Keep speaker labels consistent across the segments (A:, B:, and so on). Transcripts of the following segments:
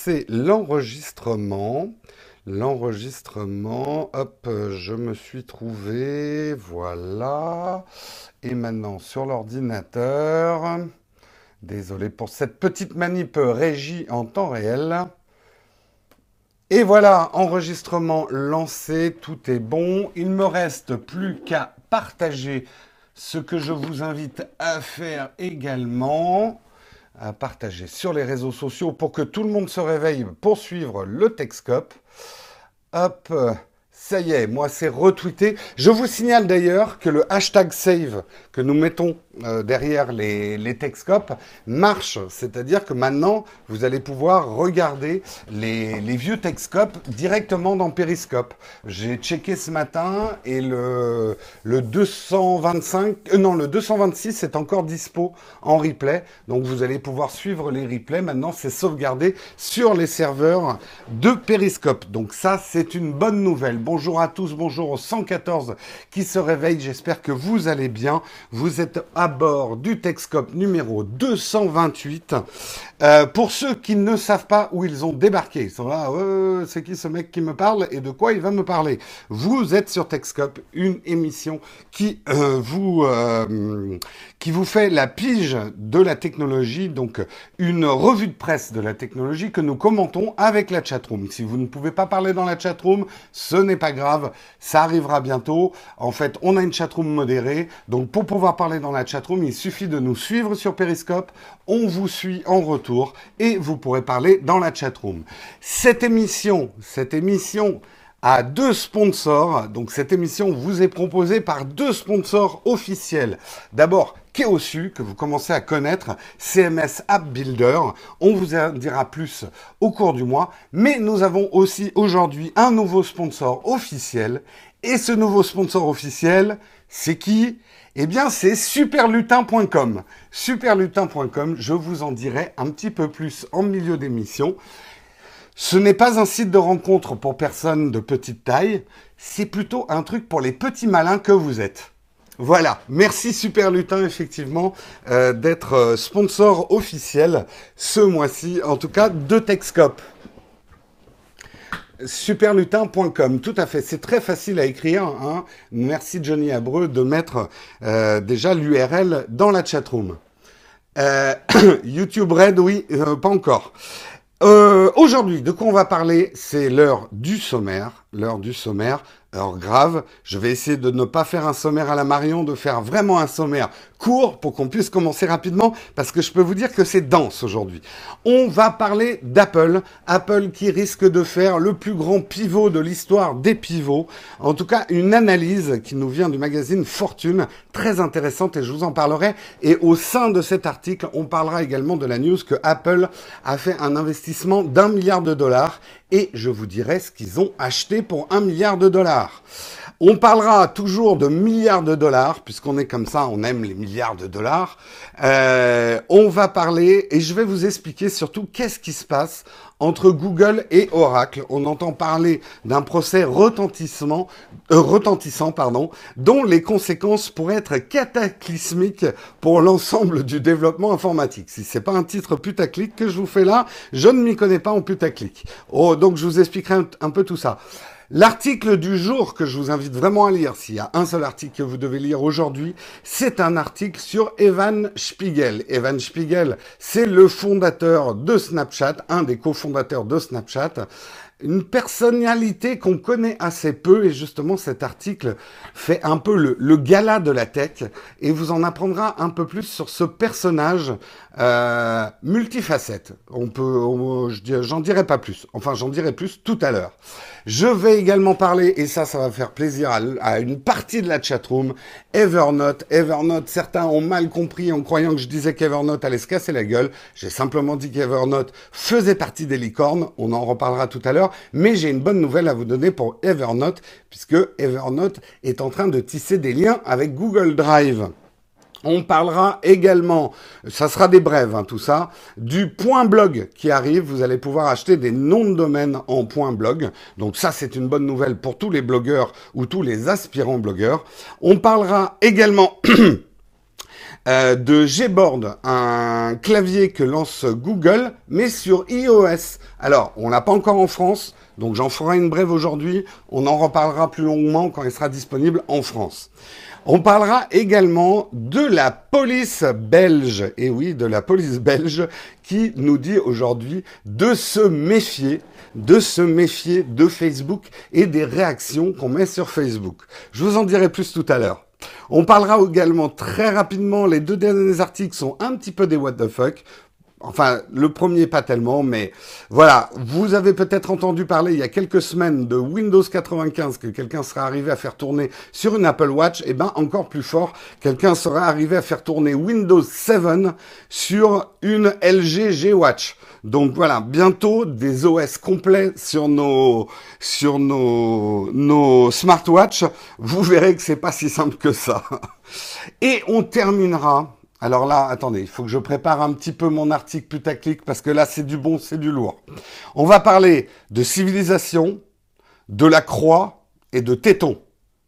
A: lancer l'enregistrement. L'enregistrement, hop, je me suis trouvé, voilà. Et maintenant sur l'ordinateur, désolé pour cette petite manip régie en temps réel. Et voilà, enregistrement lancé, tout est bon. Il me reste plus qu'à partager ce que je vous invite à faire également à partager sur les réseaux sociaux pour que tout le monde se réveille pour suivre le Texcope. Hop, ça y est, moi c'est retweeté. Je vous signale d'ailleurs que le hashtag save que nous mettons euh, derrière les, les marche. C'est-à-dire que maintenant, vous allez pouvoir regarder les, les vieux Texcopes directement dans Periscope. J'ai checké ce matin et le, le 225, euh, 226 est encore dispo en replay. Donc vous allez pouvoir suivre les replays. Maintenant, c'est sauvegardé sur les serveurs de Periscope. Donc ça, c'est une bonne nouvelle. Bonjour à tous, bonjour aux 114 qui se réveillent. J'espère que vous allez bien. Vous êtes à bord du Texcope numéro 228. Euh, pour ceux qui ne savent pas où ils ont débarqué, ils sont là, euh, c'est qui ce mec qui me parle et de quoi il va me parler? Vous êtes sur Texcope, une émission qui euh, vous qui vous fait la pige de la technologie, donc une revue de presse de la technologie que nous commentons avec la chatroom. Si vous ne pouvez pas parler dans la chatroom, ce n'est pas grave, ça arrivera bientôt. En fait, on a une chatroom modérée, donc pour pouvoir parler dans la chatroom, il suffit de nous suivre sur Periscope, on vous suit en retour et vous pourrez parler dans la chatroom. Cette émission, cette émission a deux sponsors. Donc cette émission vous est proposée par deux sponsors officiels. D'abord, Keosu, que vous commencez à connaître, CMS App Builder. On vous en dira plus au cours du mois. Mais nous avons aussi aujourd'hui un nouveau sponsor officiel. Et ce nouveau sponsor officiel, c'est qui? Eh bien, c'est superlutin.com. Superlutin.com, je vous en dirai un petit peu plus en milieu d'émission. Ce n'est pas un site de rencontre pour personnes de petite taille, c'est plutôt un truc pour les petits malins que vous êtes. Voilà, merci Super Lutin effectivement euh, d'être euh, sponsor officiel ce mois-ci, en tout cas de Texcope. Superlutin.com, tout à fait. C'est très facile à écrire. Hein. Merci Johnny Abreu de mettre euh, déjà l'URL dans la chatroom. Euh, YouTube Red, oui, euh, pas encore. Euh, Aujourd'hui, de quoi on va parler? C'est l'heure du sommaire. L'heure du sommaire. Heure grave. Je vais essayer de ne pas faire un sommaire à la Marion, de faire vraiment un sommaire court pour qu'on puisse commencer rapidement, parce que je peux vous dire que c'est dense aujourd'hui. On va parler d'Apple. Apple qui risque de faire le plus grand pivot de l'histoire des pivots. En tout cas, une analyse qui nous vient du magazine Fortune, très intéressante et je vous en parlerai. Et au sein de cet article, on parlera également de la news que Apple a fait un investissement d'un milliard de dollars et je vous dirai ce qu'ils ont acheté pour un milliard de dollars. On parlera toujours de milliards de dollars, puisqu'on est comme ça, on aime les milliards de dollars. Euh, on va parler, et je vais vous expliquer surtout qu'est-ce qui se passe entre Google et Oracle. On entend parler d'un procès retentissement, euh, retentissant, pardon, dont les conséquences pourraient être cataclysmiques pour l'ensemble du développement informatique. Si c'est pas un titre putaclic que je vous fais là, je ne m'y connais pas en putaclic. Oh, donc je vous expliquerai un, un peu tout ça. L'article du jour que je vous invite vraiment à lire, s'il y a un seul article que vous devez lire aujourd'hui, c'est un article sur Evan Spiegel. Evan Spiegel, c'est le fondateur de Snapchat, un des cofondateurs de Snapchat une personnalité qu'on connaît assez peu et justement cet article fait un peu le, gala de la tech et vous en apprendra un peu plus sur ce personnage euh, multifacette. On peut, j'en dirai pas plus. Enfin, j'en dirai plus tout à l'heure. Je vais également parler et ça, ça va faire plaisir à, à une partie de la chatroom. Evernote, Evernote. Certains ont mal compris en croyant que je disais qu'Evernote allait se casser la gueule. J'ai simplement dit qu'Evernote faisait partie des licornes. On en reparlera tout à l'heure. Mais j'ai une bonne nouvelle à vous donner pour Evernote, puisque Evernote est en train de tisser des liens avec Google Drive. On parlera également, ça sera des brèves hein, tout ça, du point blog qui arrive. Vous allez pouvoir acheter des noms de domaine en point blog. Donc ça c'est une bonne nouvelle pour tous les blogueurs ou tous les aspirants blogueurs. On parlera également euh, de Gboard, un clavier que lance Google, mais sur iOS. Alors, on l'a pas encore en France, donc j'en ferai une brève aujourd'hui. On en reparlera plus longuement quand il sera disponible en France. On parlera également de la police belge, et oui, de la police belge, qui nous dit aujourd'hui de se méfier, de se méfier de Facebook et des réactions qu'on met sur Facebook. Je vous en dirai plus tout à l'heure. On parlera également très rapidement, les deux derniers articles sont un petit peu des what the fuck. Enfin, le premier pas tellement, mais voilà. Vous avez peut-être entendu parler il y a quelques semaines de Windows 95 que quelqu'un serait arrivé à faire tourner sur une Apple Watch. Et eh ben, encore plus fort, quelqu'un serait arrivé à faire tourner Windows 7 sur une LG G Watch. Donc voilà, bientôt des OS complets sur nos sur nos nos smartwatches. Vous verrez que c'est pas si simple que ça. Et on terminera alors là, attendez, il faut que je prépare un petit peu mon article putaclic parce que là, c'est du bon, c'est du lourd. On va parler de civilisation, de la croix et de téton.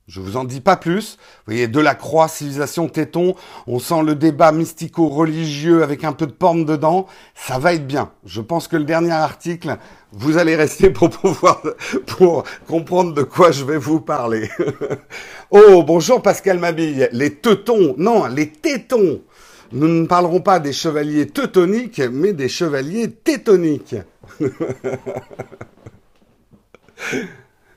A: Je vous en dis pas plus. Vous voyez, de la croix, civilisation, téton. On sent le débat mystico-religieux avec un peu de porne dedans. Ça va être bien. Je pense que le dernier article, vous allez rester pour pouvoir, pour comprendre de quoi je vais vous parler. oh, bonjour Pascal Mabille. Les tétons. Non, les tétons. Nous ne parlerons pas des chevaliers teutoniques, mais des chevaliers tétoniques.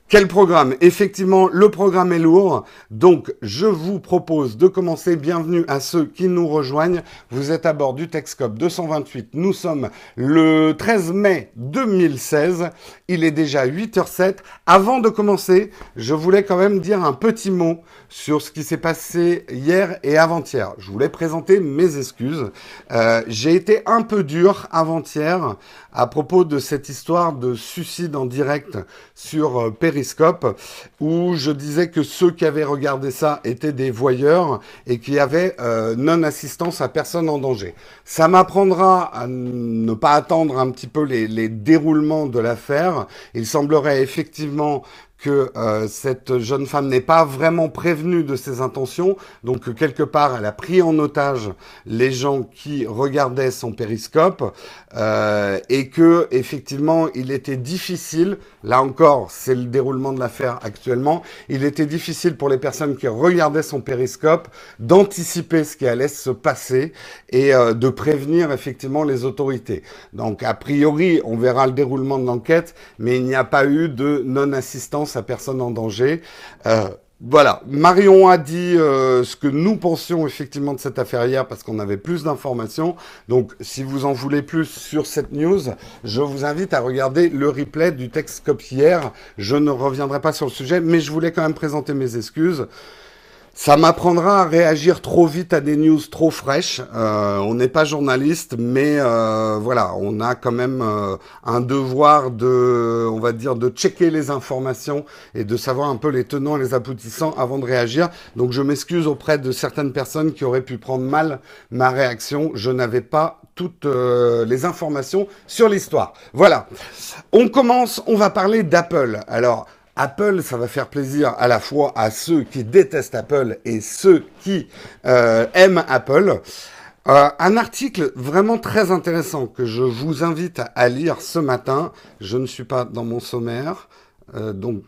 A: Quel programme? Effectivement, le programme est lourd. Donc, je vous propose de commencer. Bienvenue à ceux qui nous rejoignent. Vous êtes à bord du Texcope 228. Nous sommes le 13 mai 2016. Il est déjà 8h07. Avant de commencer, je voulais quand même dire un petit mot sur ce qui s'est passé hier et avant-hier. Je voulais présenter mes excuses. Euh, j'ai été un peu dur avant-hier à propos de cette histoire de suicide en direct sur euh, Periscope, où je disais que ceux qui avaient regardé ça étaient des voyeurs et qui avaient euh, non-assistance à personne en danger. Ça m'apprendra à ne pas attendre un petit peu les déroulements de l'affaire. Il semblerait effectivement que euh, cette jeune femme n'est pas vraiment prévenue de ses intentions, donc quelque part elle a pris en otage les gens qui regardaient son périscope euh, et que effectivement il était difficile, là encore c'est le déroulement de l'affaire actuellement, il était difficile pour les personnes qui regardaient son périscope d'anticiper ce qui allait se passer et euh, de prévenir effectivement les autorités. Donc a priori on verra le déroulement de l'enquête, mais il n'y a pas eu de non-assistance à personne en danger. Euh, voilà, Marion a dit euh, ce que nous pensions effectivement de cette affaire hier parce qu'on avait plus d'informations. Donc si vous en voulez plus sur cette news, je vous invite à regarder le replay du texte hier. Je ne reviendrai pas sur le sujet, mais je voulais quand même présenter mes excuses. Ça m'apprendra à réagir trop vite à des news trop fraîches. Euh, on n'est pas journaliste, mais euh, voilà, on a quand même euh, un devoir de, on va dire, de checker les informations et de savoir un peu les tenants et les aboutissants avant de réagir. Donc je m'excuse auprès de certaines personnes qui auraient pu prendre mal ma réaction. Je n'avais pas toutes les informations sur l'histoire. Voilà. On commence, on va parler d'Apple. Alors, Apple, ça va faire plaisir à la fois à ceux qui détestent Apple et ceux qui euh, aiment Apple. Euh, un article vraiment très intéressant que je vous invite à, lire ce matin. Je ne suis pas dans mon sommaire. Euh, donc,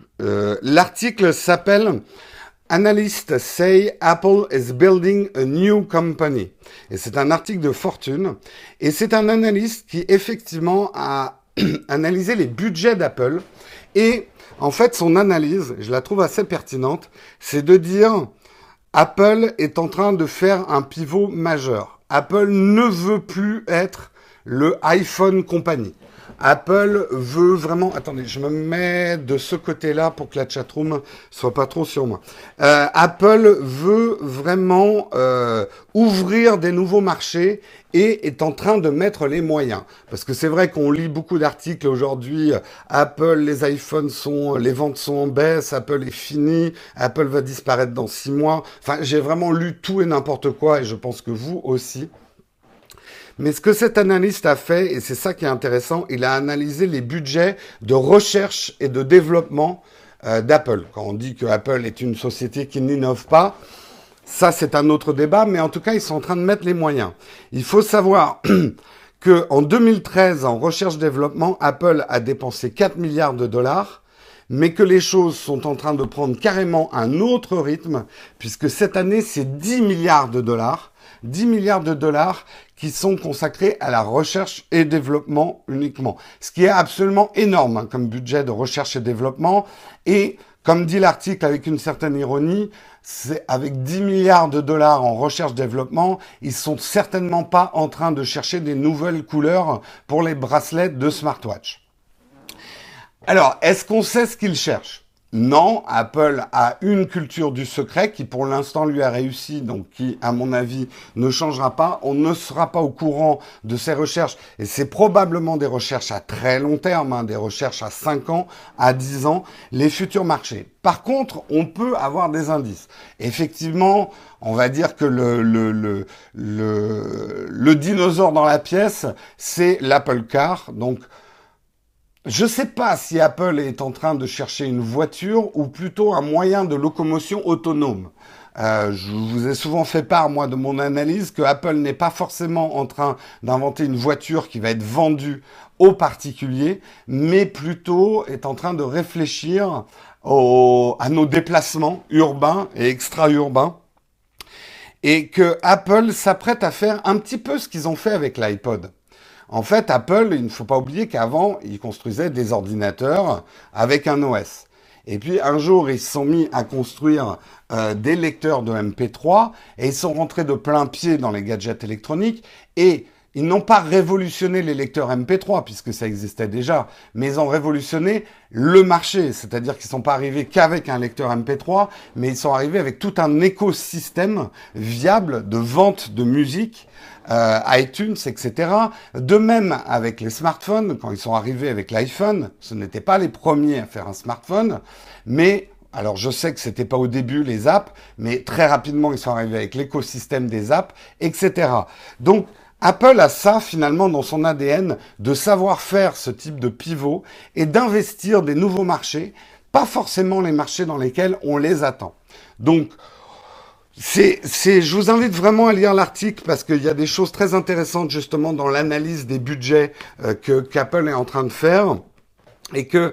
A: l'article s'appelle Analysts say Apple is building a new company. Et c'est un article de Fortune. Et c'est un analyste qui effectivement a analysé les budgets d'Apple et en fait, son analyse, je la trouve assez pertinente, c'est de dire Apple est en train de faire un pivot majeur. Apple ne veut plus être le iPhone compagnie. Apple veut vraiment. Attendez, je me mets de ce côté-là pour que la chatroom soit pas trop sur moi. Euh, Apple veut vraiment euh, ouvrir des nouveaux marchés et est en train de mettre les moyens. Parce que c'est vrai qu'on lit beaucoup d'articles aujourd'hui. Apple, les iPhones sont, les ventes sont en baisse. Apple est fini. Apple va disparaître dans six mois. Enfin, j'ai vraiment lu tout et n'importe quoi et je pense que vous aussi. Mais ce que cet analyste a fait, et c'est ça qui est intéressant, il a analysé les budgets de recherche et de développement euh, d'Apple. Quand on dit que Apple est une société qui n'innove pas, Ça, c'est un autre débat, mais en tout cas, ils sont en train de mettre les moyens. Il faut savoir que en 2013, en recherche-développement, Apple a dépensé 4 milliards de dollars, mais que les choses sont en train de prendre carrément un autre rythme, puisque cette année, c'est 10 milliards de dollars. 10 milliards de dollars qui sont consacrés à la recherche et développement uniquement. Ce qui est absolument énorme hein, comme budget de recherche et développement. Et comme dit l'article avec une certaine ironie, c'est avec 10 milliards de dollars en recherche-développement, ils sont certainement pas en train de chercher des nouvelles couleurs pour les bracelets de smartwatch. Alors, est-ce qu'on sait ce qu'ils cherchent? Non, Apple a une culture du secret qui pour l'instant lui a réussi, donc qui, à mon avis, ne changera pas. On ne sera pas au courant de ces recherches, et c'est probablement des recherches à très long terme, hein, des recherches à 5 ans, à 10 ans, les futurs marchés. Par contre, on peut avoir des indices. Effectivement, on va dire que le, le, le, le dinosaure dans la pièce, c'est l'Apple Car. Donc, je ne sais pas si Apple est en train de chercher une voiture ou plutôt un moyen de locomotion autonome. Euh, je vous ai souvent fait part, moi, de mon analyse que Apple n'est pas forcément en train d'inventer une voiture qui va être vendue aux particuliers, mais plutôt est en train de réfléchir à nos déplacements urbains et extra-urbains. Et que Apple s'apprête à faire un petit peu ce qu'ils ont fait avec l'iPod. En fait, Apple, il ne faut pas oublier qu'avant, ils construisaient des ordinateurs avec un OS. Et puis un jour, ils se sont mis à construire euh, des lecteurs de MP3 et ils sont rentrés de plein pied dans les gadgets électroniques et ils n'ont pas révolutionné les lecteurs MP3 puisque ça existait déjà, mais ils ont révolutionné le marché, c'est-à-dire qu'ils ne sont pas arrivés qu'avec un lecteur MP3, mais ils sont arrivés avec tout un écosystème viable de vente de musique euh, iTunes, etc. De même avec les smartphones, quand ils sont arrivés avec l'iPhone, ce n'étaient pas les premiers à faire un smartphone, mais alors je sais que c'était pas au début les apps, mais très rapidement ils sont arrivés avec l'écosystème des apps, etc. Donc Apple a ça finalement dans son ADN de savoir faire ce type de pivot et d'investir des nouveaux marchés, pas forcément les marchés dans lesquels on les attend. Donc c'est, c'est, je vous invite vraiment à lire l'article parce qu'il y a des choses très intéressantes justement dans l'analyse des budgets euh, que qu'Apple est en train de faire et que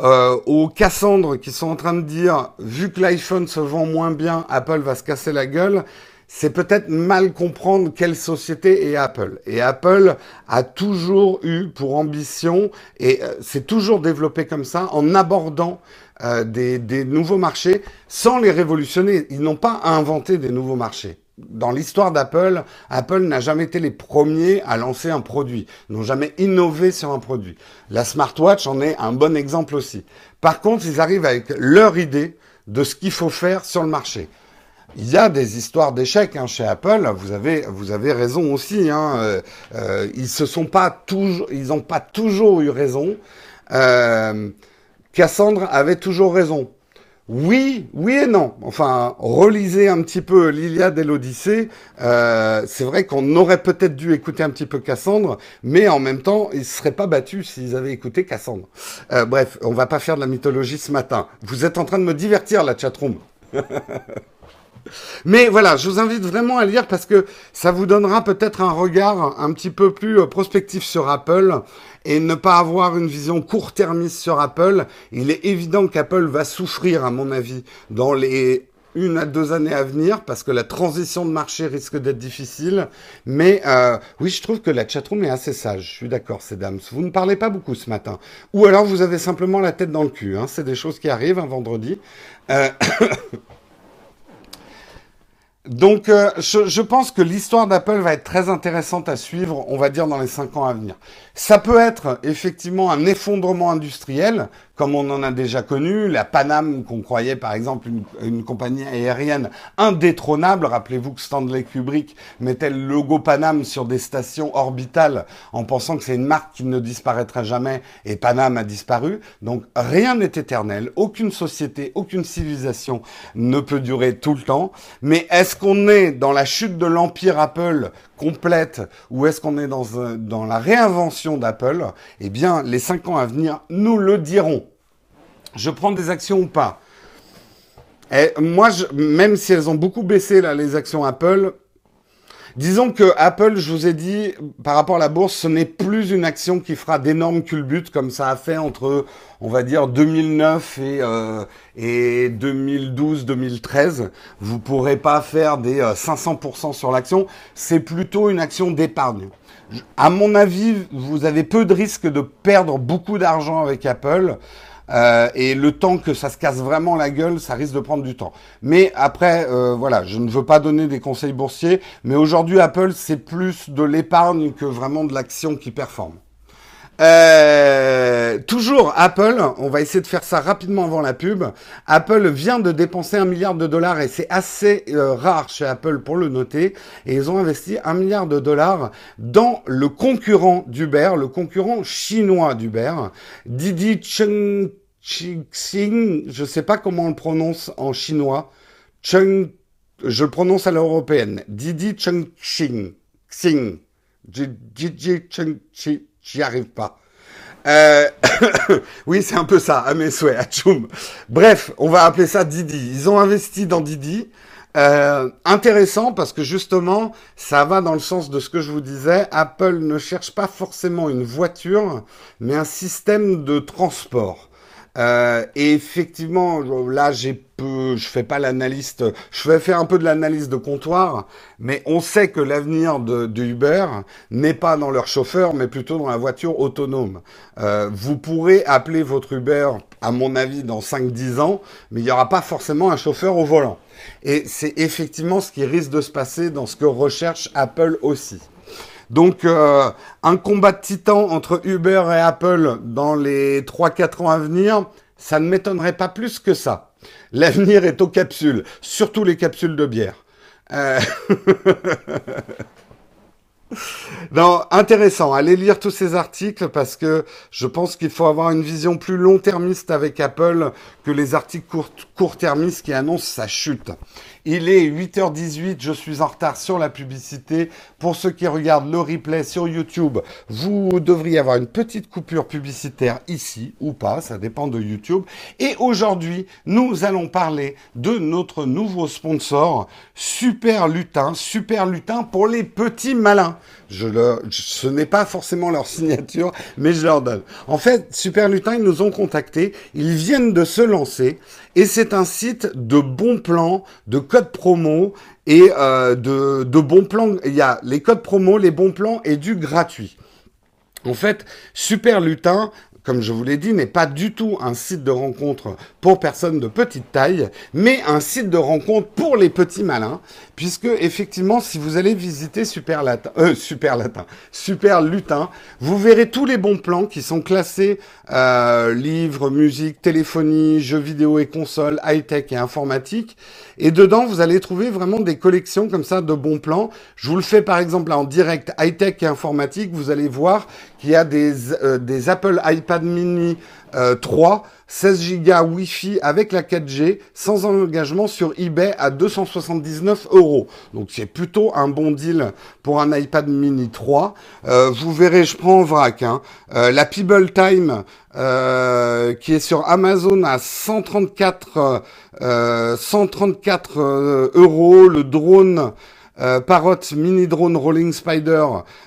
A: euh, aux Cassandres qui sont en train de dire vu que l'iPhone se vend moins bien, Apple va se casser la gueule. C'est peut-être mal comprendre quelle société est Apple. Et Apple a toujours eu pour ambition, et euh, c'est toujours développé comme ça, en abordant euh, des, des, nouveaux marchés sans les révolutionner. Ils n'ont pas inventé des nouveaux marchés. Dans l'histoire d'Apple, Apple, n'a jamais été les premiers à lancer un produit, n'ont jamais innové sur un produit. La smartwatch en est un bon exemple aussi. Par contre, ils arrivent avec leur idée de ce qu'il faut faire sur le marché. Il y a des histoires d'échecs hein, chez Apple. Vous avez, vous avez raison aussi. Hein, euh, euh, ils se sont pas toujours, ils n'ont pas toujours eu raison. Euh, Cassandre avait toujours raison. Oui, oui et non. Enfin, relisez un petit peu l'Iliade et l'Odyssée. Euh, c'est vrai qu'on aurait peut-être dû écouter un petit peu Cassandre, mais en même temps, ils ne seraient pas battus s'ils avaient écouté Cassandre. Euh, bref, on va pas faire de la mythologie ce matin. Vous êtes en train de me divertir, la chatroom. Mais voilà, je vous invite vraiment à lire parce que ça vous donnera peut-être un regard un petit peu plus euh, prospectif sur Apple et ne pas avoir une vision court-termiste sur Apple. Il est évident qu'Apple va souffrir, à mon avis, dans les une à deux années à venir parce que la transition de marché risque d'être difficile. Mais euh, oui, je trouve que la chatroom est assez sage. Je suis d'accord, c'est dames. Vous ne parlez pas beaucoup ce matin. Ou alors vous avez simplement la tête dans le cul. Hein. C'est des choses qui arrivent un vendredi. Euh... Donc, euh, je, je, pense que l'histoire d'Apple va être très intéressante à suivre, on va dire, dans les cinq ans à venir. Ça peut être effectivement un effondrement industriel, comme on en a déjà connu, la Panam, qu'on croyait par exemple une, compagnie aérienne indétrônable. Rappelez-vous que Stanley Kubrick mettait le logo Panam sur des stations orbitales en pensant que c'est une marque qui ne disparaîtra jamais, et Panam a disparu. Donc rien n'est éternel, aucune société, aucune civilisation ne peut durer tout le temps. Mais est-ce qu'on est dans la chute de l'empire Apple complète ou est-ce qu'on est dans, la réinvention d'Apple Eh bien, les cinq ans à venir nous le diront. Je prends des actions ou pas? Et moi, je, même si elles ont beaucoup baissé là, les actions Apple, Disons que Apple, je vous ai dit, par rapport à la bourse, ce n'est plus une action qui fera d'énormes culbutes comme ça a fait entre, on va dire, 2009 et, euh, et 2012-2013. Vous pourrez pas faire des 500% euh, sur l'action. C'est plutôt une action d'épargne. À mon avis, vous avez peu de risques de perdre beaucoup d'argent avec Apple. Euh, et le temps que ça se casse vraiment la gueule, ça risque de prendre du temps. Mais après, euh, voilà, je ne veux pas donner des conseils boursiers, mais aujourd'hui, Apple, c'est plus de l'épargne que vraiment de l'action qui performe. Euh, toujours Apple, on va essayer de faire ça rapidement avant la pub. Apple vient de dépenser un milliard de dollars et c'est assez rare chez Apple pour le noter. Et ils ont investi un milliard de dollars dans le concurrent d'Uber, le concurrent chinois d'Uber, Didi Cheng Xing, je sais pas comment on le prononce en chinois. Cheng, je le prononce à l'européenne. Didi Cheng Xing. Didi Cheng J'y arrive pas. Euh, oui, c'est un peu ça, à mes souhaits, Atchoum. Bref, on va appeler ça Didi. Ils ont investi dans Didi. Euh, intéressant parce que justement, ça va dans le sens de ce que je vous disais. Apple ne cherche pas forcément une voiture, mais un système de transport. Euh, et effectivement, là, j'ai peu, je fais pas l'analyste, je vais faire un peu de l'analyse de comptoir, mais on sait que l'avenir de, de, Uber n'est pas dans leur chauffeur, mais plutôt dans la voiture autonome. Euh, vous pourrez appeler votre Uber, à mon avis, dans 5-10 ans, mais il n'y aura pas forcément un chauffeur au volant. Et c'est effectivement ce qui risque de se passer dans ce que recherche Apple aussi. Donc, euh, un combat de titans entre Uber et Apple dans les 3-4 ans à venir, ça ne m'étonnerait pas plus que ça. L'avenir est aux capsules, surtout les capsules de bière. Euh... Non, intéressant. Allez lire tous ces articles parce que je pense qu'il faut avoir une vision plus long-termiste avec Apple que les articles court-termistes qui annoncent sa chute. Il est 8h18, je suis en retard sur la publicité. Pour ceux qui regardent le replay sur YouTube, vous devriez avoir une petite coupure publicitaire ici ou pas, ça dépend de YouTube. Et aujourd'hui, nous allons parler de notre nouveau sponsor, Super Lutin. Super Lutin pour les petits malins. Je leur, ce n'est pas forcément leur signature, mais je leur donne. En fait, Super Lutin, ils nous ont contactés. Ils viennent de se lancer et c'est un site de bons plans, de codes promo et euh, de, de bons plans. Il y a les codes promo, les bons plans et du gratuit. En fait, Super Lutin comme je vous l'ai dit, n'est pas du tout un site de rencontre pour personnes de petite taille, mais un site de rencontre pour les petits malins, puisque effectivement, si vous allez visiter Super Latin, euh, Super Lutin, vous verrez tous les bons plans qui sont classés euh, livres, musique, téléphonie, jeux vidéo et consoles, high-tech et informatique. Et dedans, vous allez trouver vraiment des collections comme ça de bons plans. Je vous le fais par exemple en direct high-tech et informatique. Vous allez voir qu'il y a des, euh, des Apple iPad mini 3, 16 Go Wi-Fi avec la 4G, sans engagement sur eBay à 279 euros. Donc c'est plutôt un bon deal pour un iPad mini 3. Euh, vous verrez, je prends en vrac, hein, euh, la People Time euh, qui est sur Amazon à 134, 134 euros, le drone euh, Parrot Mini Drone Rolling Spider,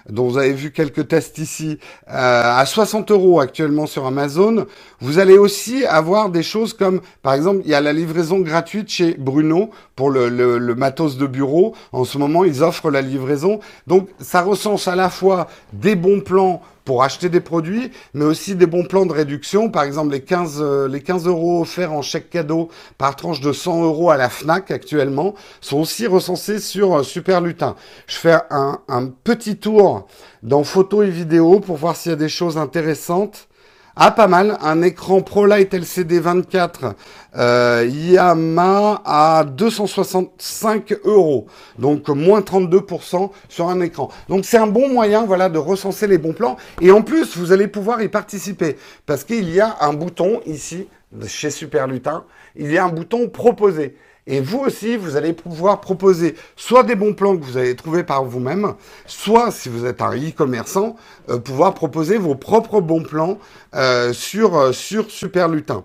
A: dont vous avez vu quelques tests ici, euh, à 60 euros actuellement sur Amazon. Vous allez aussi avoir des choses comme, par exemple, il y a la livraison gratuite chez Bruno pour le, le, le matos de bureau. En ce moment, ils offrent la livraison. Donc, ça recense à la fois des bons plans pour acheter des produits, mais aussi des bons plans de réduction. Par exemple, les 15, euh, les 15 euros offerts en chèque cadeau par tranche de 100 euros à la FNAC actuellement sont aussi recensés sur euh, Super Lutin. Je fais un, un petit tour dans photos et vidéos pour voir s'il y a des choses intéressantes. Ah, pas mal. Un écran ProLight LCD 24 euh, Yamaha à 265 euros. Donc moins 32% sur un écran. Donc c'est un bon moyen voilà, de recenser les bons plans. Et en plus, vous allez pouvoir y participer. Parce qu'il y a un bouton ici, chez Super Lutin, il y a un bouton proposer. Et vous aussi, vous allez pouvoir proposer soit des bons plans que vous allez trouver par vous-même, soit, si vous êtes un e-commerçant, euh, pouvoir proposer vos propres bons plans euh, sur, euh, sur Super Lutin.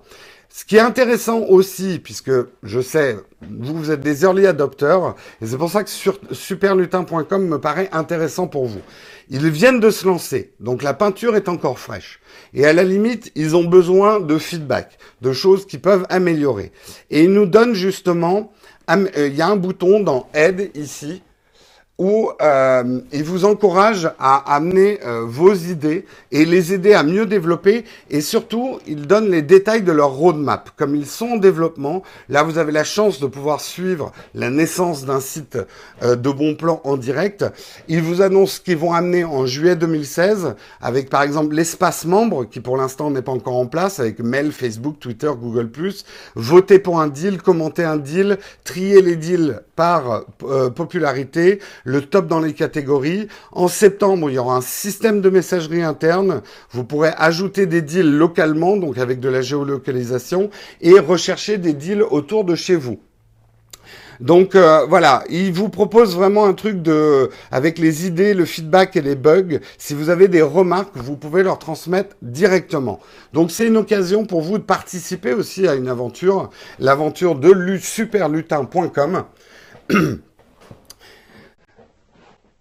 A: Ce qui est intéressant aussi, puisque je sais, vous, vous êtes des early adopters, et c'est pour ça que sur superlutin.com me paraît intéressant pour vous. Ils viennent de se lancer, donc la peinture est encore fraîche. Et à la limite, ils ont besoin de feedback, de choses qui peuvent améliorer. Et ils nous donnent justement, euh, il y a un bouton dans Aide ici, où euh, il vous encourage à amener euh, vos idées et les aider à mieux développer et surtout il donne les détails de leur roadmap. Comme ils sont en développement, là vous avez la chance de pouvoir suivre la naissance d'un site euh, de bon plan en direct. Ils vous annoncent ce qu'ils vont amener en juillet 2016 avec par exemple l'espace membre qui pour l'instant n'est pas encore en place avec mail, Facebook, Twitter, Google+, voter pour un deal, commenter un deal, trier les deals par euh, popularité, le top dans les catégories. En septembre, il y aura un système de messagerie interne. Vous pourrez ajouter des deals localement, donc avec de la géolocalisation, et rechercher des deals autour de chez vous. Donc euh, voilà, il vous propose vraiment un truc de avec les idées, le feedback et les bugs. Si vous avez des remarques, vous pouvez leur transmettre directement. Donc c'est une occasion pour vous de participer aussi à une aventure, l'aventure de superlutin.com.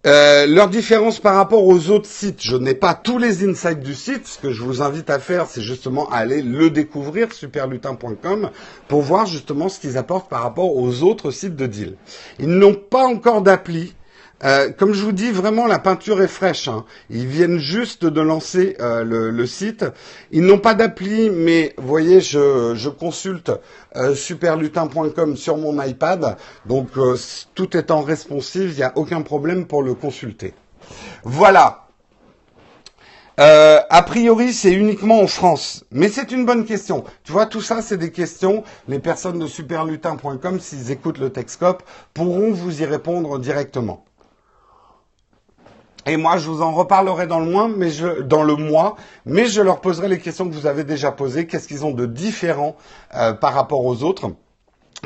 A: Euh, leur différence par rapport aux autres sites, je n'ai pas tous les insights du site. Ce que je vous invite à faire, c'est justement aller le découvrir, superlutin.com, pour voir justement ce qu'ils apportent par rapport aux autres sites de deal. Ils n'ont pas encore d'appli. Euh, comme je vous dis, vraiment la peinture est fraîche. Hein. Ils viennent juste de lancer euh, le, site. Ils n'ont pas d'appli, mais vous voyez, je, consulte euh, superlutin.com sur mon iPad. Donc tout étant responsive, il n'y a aucun problème pour le consulter. Voilà. a priori, c'est uniquement en France, mais c'est une bonne question. Tu vois, tout ça, c'est des questions. Les personnes de superlutin.com, s'ils écoutent le Texcope, pourront vous y répondre directement. Et moi, je vous en reparlerai dans le mois, mais je, dans le mois, mais je leur poserai les questions que vous avez déjà posées. Qu'est-ce qu'ils ont de différent euh, par rapport aux autres?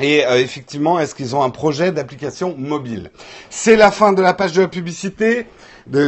A: Et euh, effectivement, est-ce qu'ils ont un projet d'application mobile? C'est la fin de la page de la publicité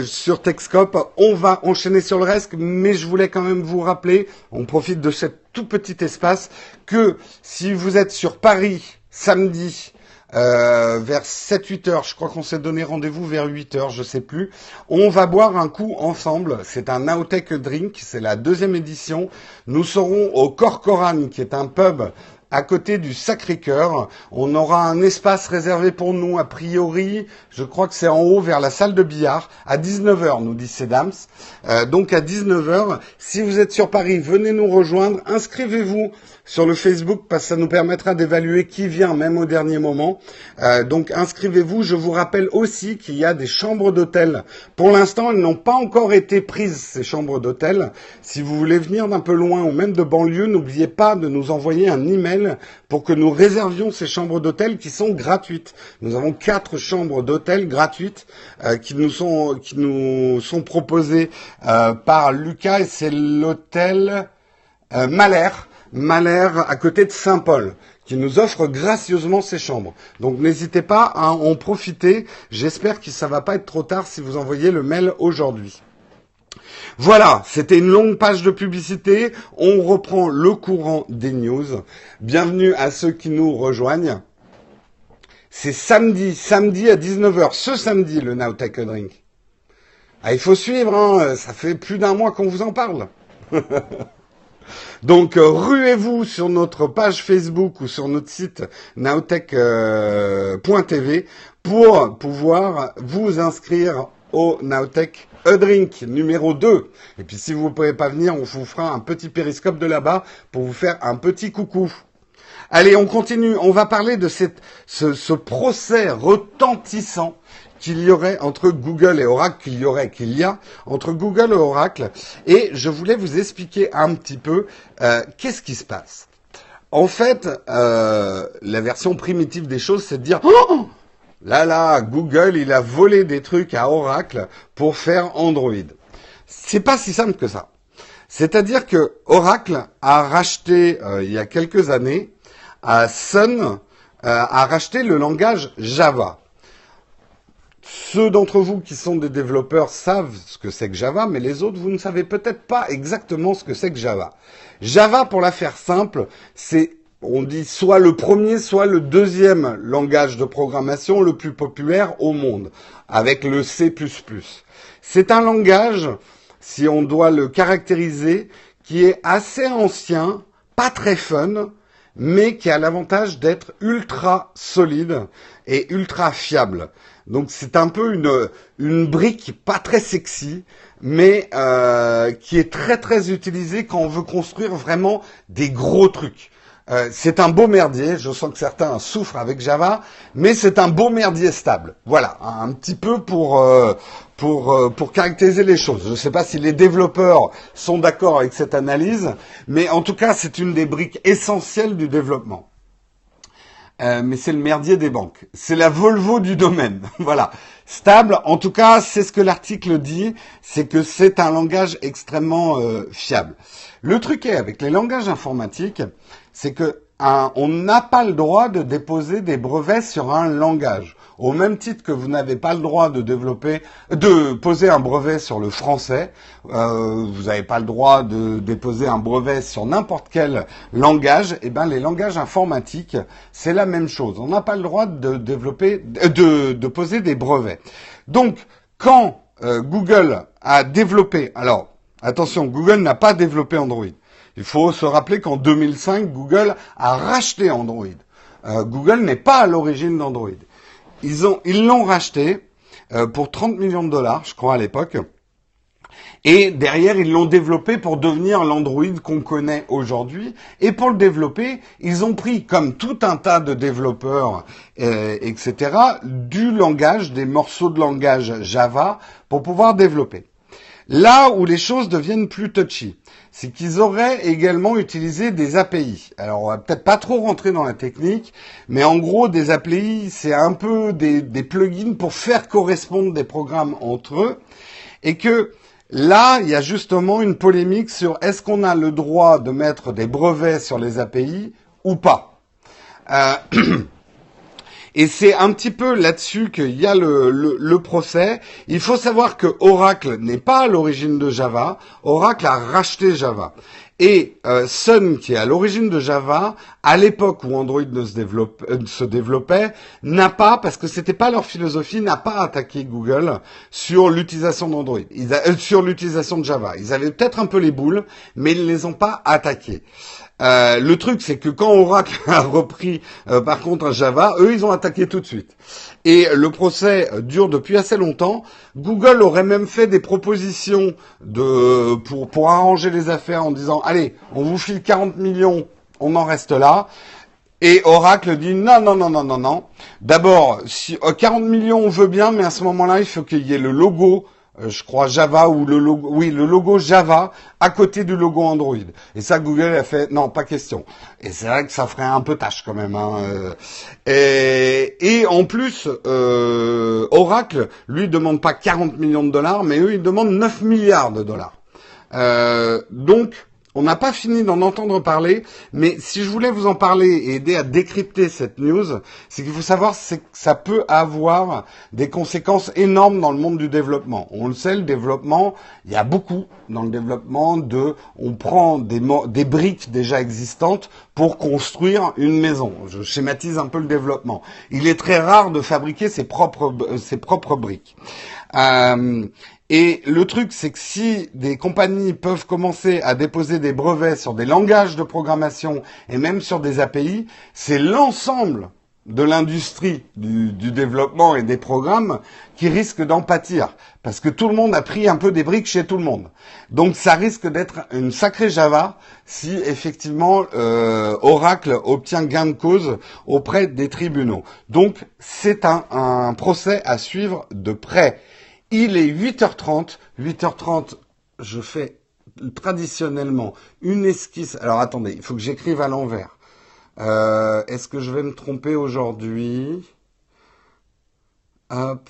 A: sur Texcope. On va enchaîner sur le reste, mais je voulais quand même vous rappeler, on profite de cet tout petit espace, que si vous êtes sur Paris samedi euh, vers 7-8 heures. Je crois qu'on s'est donné rendez-vous vers 8 heures, je sais plus. On va boire un coup ensemble. C'est un Nowtech Drink, c'est la deuxième édition. Nous serons au Corcoran, qui est un pub à côté du Sacré-Cœur. On aura un espace réservé pour nous, a priori, je crois que c'est en haut vers la salle de billard, à 19h, nous dit Sedams. Euh, donc à 19h, si vous êtes sur Paris, venez nous rejoindre, inscrivez-vous sur le Facebook parce que ça nous permettra d'évaluer qui vient même au dernier moment. Euh, donc inscrivez-vous. Je vous rappelle aussi qu'il y a des chambres d'hôtel. Pour l'instant, elles n'ont pas encore été prises, ces chambres d'hôtel. Si vous voulez venir d'un peu loin ou même de banlieue, n'oubliez pas de nous envoyer un email pour que nous réservions ces chambres d'hôtel qui sont gratuites. Nous avons quatre chambres d'hôtel gratuites euh, qui nous sont qui nous sont proposées euh, par Lucas et c'est l'hôtel euh, Malher à côté de Saint-Paul qui nous offre gracieusement ces chambres. Donc n'hésitez pas à en profiter. J'espère que ça va pas être trop tard si vous envoyez le mail aujourd'hui. Voilà, c'était une longue page de publicité. On reprend le courant des news. Bienvenue à ceux qui nous rejoignent. C'est samedi, samedi à 19h, ce samedi, le Now Take a Drink. Ah, il faut suivre, hein. ça fait plus d'un mois qu'on vous en parle. Donc euh, ruez-vous sur notre page Facebook ou sur notre site nowtech.tv euh, pour pouvoir vous inscrire au Nowtech A Drink numéro 2. Et puis si vous ne pouvez pas venir, on vous fera un petit périscope de là-bas pour vous faire un petit coucou. Allez, on continue. On va parler de ce procès retentissant qu'il y aurait entre Google et Oracle, qu'il y aurait, qu'il y a entre Google et Oracle. Et je voulais vous expliquer un petit peu euh, qu'est-ce qui se passe. En fait, euh, la version primitive des choses, c'est de dire oh Là, là, Google, il a volé des trucs à Oracle pour faire Android. C'est pas si simple que ça. C'est-à-dire que Oracle a racheté, euh, il y a quelques années, à Sun, euh, a racheté le langage Java. Ceux d'entre vous qui sont des développeurs savent ce que c'est que Java, mais les autres, vous ne savez peut-être pas exactement ce que c'est que Java. Java, pour la faire simple, c'est on dit soit le premier, soit le deuxième langage de programmation le plus populaire au monde, avec le C++. C'est un langage, si on doit le caractériser, qui est assez ancien, pas très fun, mais qui a l'avantage d'être ultra solide et ultra fiable. Donc c'est un peu une, une brique pas très sexy, mais euh, qui est très très utilisée quand on veut construire vraiment des gros trucs. Euh, c'est un beau merdier, je sens que certains souffrent avec Java, mais c'est un beau merdier stable. Voilà, un petit peu pour euh, pour pour caractériser les choses. Je ne sais pas si les développeurs sont d'accord avec cette analyse, mais en tout cas, c'est une des briques essentielles du développement. Mais c'est le merdier des banques. C'est la Volvo du domaine. voilà. Stable, en tout cas, c'est ce que l'article dit, c'est que c'est un langage extrêmement fiable. Le truc est, avec les langages informatiques, c'est que on n'a pas le droit de déposer des brevets sur un langage. Au même titre que vous n'avez pas le droit de développer, de poser un brevet sur le français, euh, vous n'avez pas le droit de déposer un brevet sur n'importe quel langage. Et eh ben les langages informatiques, c'est la même chose. On n'a pas le droit de développer, de, poser des brevets. Donc quand euh, Google a développé, alors attention, Google n'a pas développé Android. Il faut se rappeler qu'en 2005, Google a racheté Android. Euh, Google n'est pas à l'origine d'Android. Ils ont, ils l'ont racheté euh, pour 30 millions de dollars, je crois à l'époque. Et derrière, ils l'ont développé pour devenir l'Android qu'on connaît aujourd'hui. Et pour le développer, ils ont pris, comme tout un tas de développeurs, euh, etc., du langage, des morceaux de langage Java pour pouvoir développer. Là où les choses deviennent plus touchy, c'est qu'ils auraient également utilisé des API. Alors on va peut-être pas trop rentrer dans la technique, mais en gros des API, c'est un peu des, plugins pour faire correspondre des programmes entre eux, et que là, il y a justement une polémique sur est-ce qu'on a le droit de mettre des brevets sur les API ou pas. Euh, Et c'est un petit peu là-dessus qu'il y a le, le, procès. Il faut savoir que Oracle n'est pas à l'origine de Java. Oracle a racheté Java. Et euh, Sun, qui est à l'origine de Java, à l'époque où Android ne se, développe, euh, se développait, n'a pas, parce que c'était pas leur philosophie, n'a pas attaqué Google sur l'utilisation d'Android, euh, sur l'utilisation de Java. Ils avaient peut-être un peu les boules, mais ils ne les ont pas attaqués. Euh, le truc, c'est que quand Oracle a repris, euh, par contre, Java, eux, ils ont attaqué tout de suite. Et le procès dure depuis assez longtemps. Google aurait même fait des propositions de pour pour arranger les affaires en disant, allez, on vous file 40 millions, on en reste là. Et Oracle dit non, non, non, non, non, non. D'abord, si 40 euh, millions, on veut bien, mais à ce moment-là, il faut qu'il y ait le logo euh, je crois Java ou le logo, oui, le logo Java à côté du logo Android. Et ça, Google a fait, non, pas question. Et c'est vrai que ça ferait un peu tâche quand même. Hein. Euh. Et, et, en plus, euh, Oracle, lui, demande pas 40 millions de dollars, mais eux, ils demandent 9 milliards de dollars. Euh, donc, on n'a pas fini d'en entendre parler, mais si je voulais vous en parler et aider à décrypter cette news, c'est qu'il faut savoir que ça peut avoir des conséquences énormes dans le monde du développement. On le sait, le développement, il y a beaucoup dans le développement de, on prend des, briques déjà existantes pour construire une maison. Je schématise un peu le développement. Il est très rare de fabriquer ses propres, ses propres briques. Euh, et le truc, c'est que si des compagnies peuvent commencer à déposer des brevets sur des langages de programmation et même sur des API, c'est l'ensemble de l'industrie du, développement et des programmes qui risque d'en pâtir. Parce que tout le monde a pris un peu des briques chez tout le monde. Donc ça risque d'être une sacrée Java si effectivement euh, Oracle obtient gain de cause auprès des tribunaux. Donc c'est un, un procès à suivre de près. Il est 8h30. 8h30, je fais traditionnellement une esquisse. Alors attendez, il faut que j'écrive à l'envers. Euh, est-ce que je vais me tromper aujourd'hui? Hop.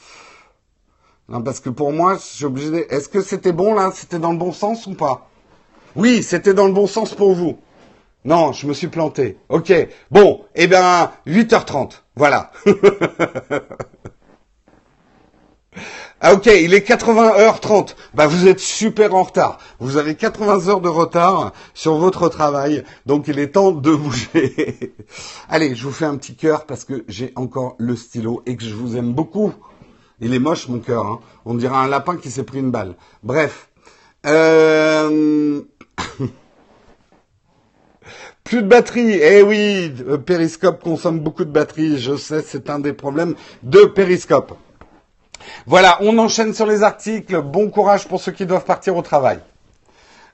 A: Non, parce que pour moi, je suis obligé. Est-ce que c'était bon là? C'était dans le bon sens ou pas? Oui, c'était dans le bon sens pour vous. Non, je me suis planté. Ok. Bon, eh bien, 8h30. Voilà. Ah ok, il est 80h30. Bah vous êtes super en retard. Vous avez 80 heures de retard sur votre travail, donc il est temps de bouger. Allez, je vous fais un petit cœur parce que j'ai encore le stylo et que je vous aime beaucoup. Il est moche mon cœur. Hein. On dirait un lapin qui s'est pris une balle. Bref. Euh... Plus de batterie. Eh oui, Periscope consomme beaucoup de batterie. Je sais, c'est un des problèmes de Periscope. Voilà, on enchaîne sur les articles. Bon courage pour ceux qui doivent partir au travail.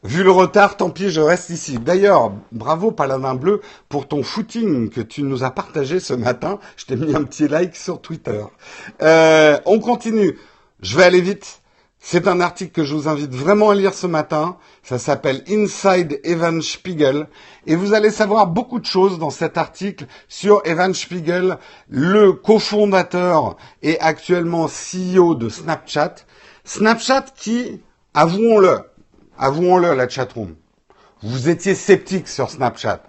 A: Vu le retard, tant pis, je reste ici. D'ailleurs, bravo Paladin Bleu pour ton footing que tu nous as partagé ce matin. Je t'ai mis un petit like sur Twitter. Euh, on continue. Je vais aller vite. C'est un article que je vous invite vraiment à lire ce matin. Ça s'appelle Inside Evan Spiegel. Et vous allez savoir beaucoup de choses dans cet article sur Evan Spiegel, le cofondateur et actuellement CEO de Snapchat. Snapchat qui, avouons-le, avouons-le la chatroom, vous étiez sceptique sur Snapchat.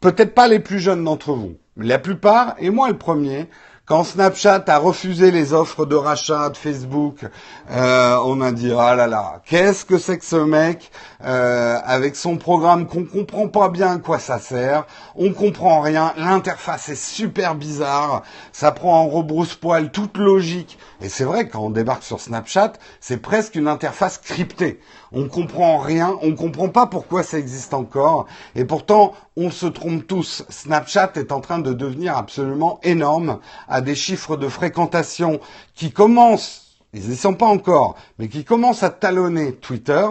A: Peut-être pas les plus jeunes d'entre vous, mais la plupart, et moi le premier, quand Snapchat a refusé les offres de rachat de Facebook, euh, on a dit ah là là, qu'est-ce que c'est que ce mec euh, avec son programme qu'on comprend pas bien à quoi ça sert, on comprend rien, l'interface est super bizarre, ça prend en rebrousse-poil toute logique. Et c'est vrai quand on débarque sur Snapchat, c'est presque une interface cryptée on comprend rien, on comprend pas pourquoi ça existe encore, et pourtant on se trompe tous. Snapchat est en train de devenir absolument énorme, à des chiffres de fréquentation qui commencent, ils n'y sont pas encore, mais qui commencent à talonner Twitter.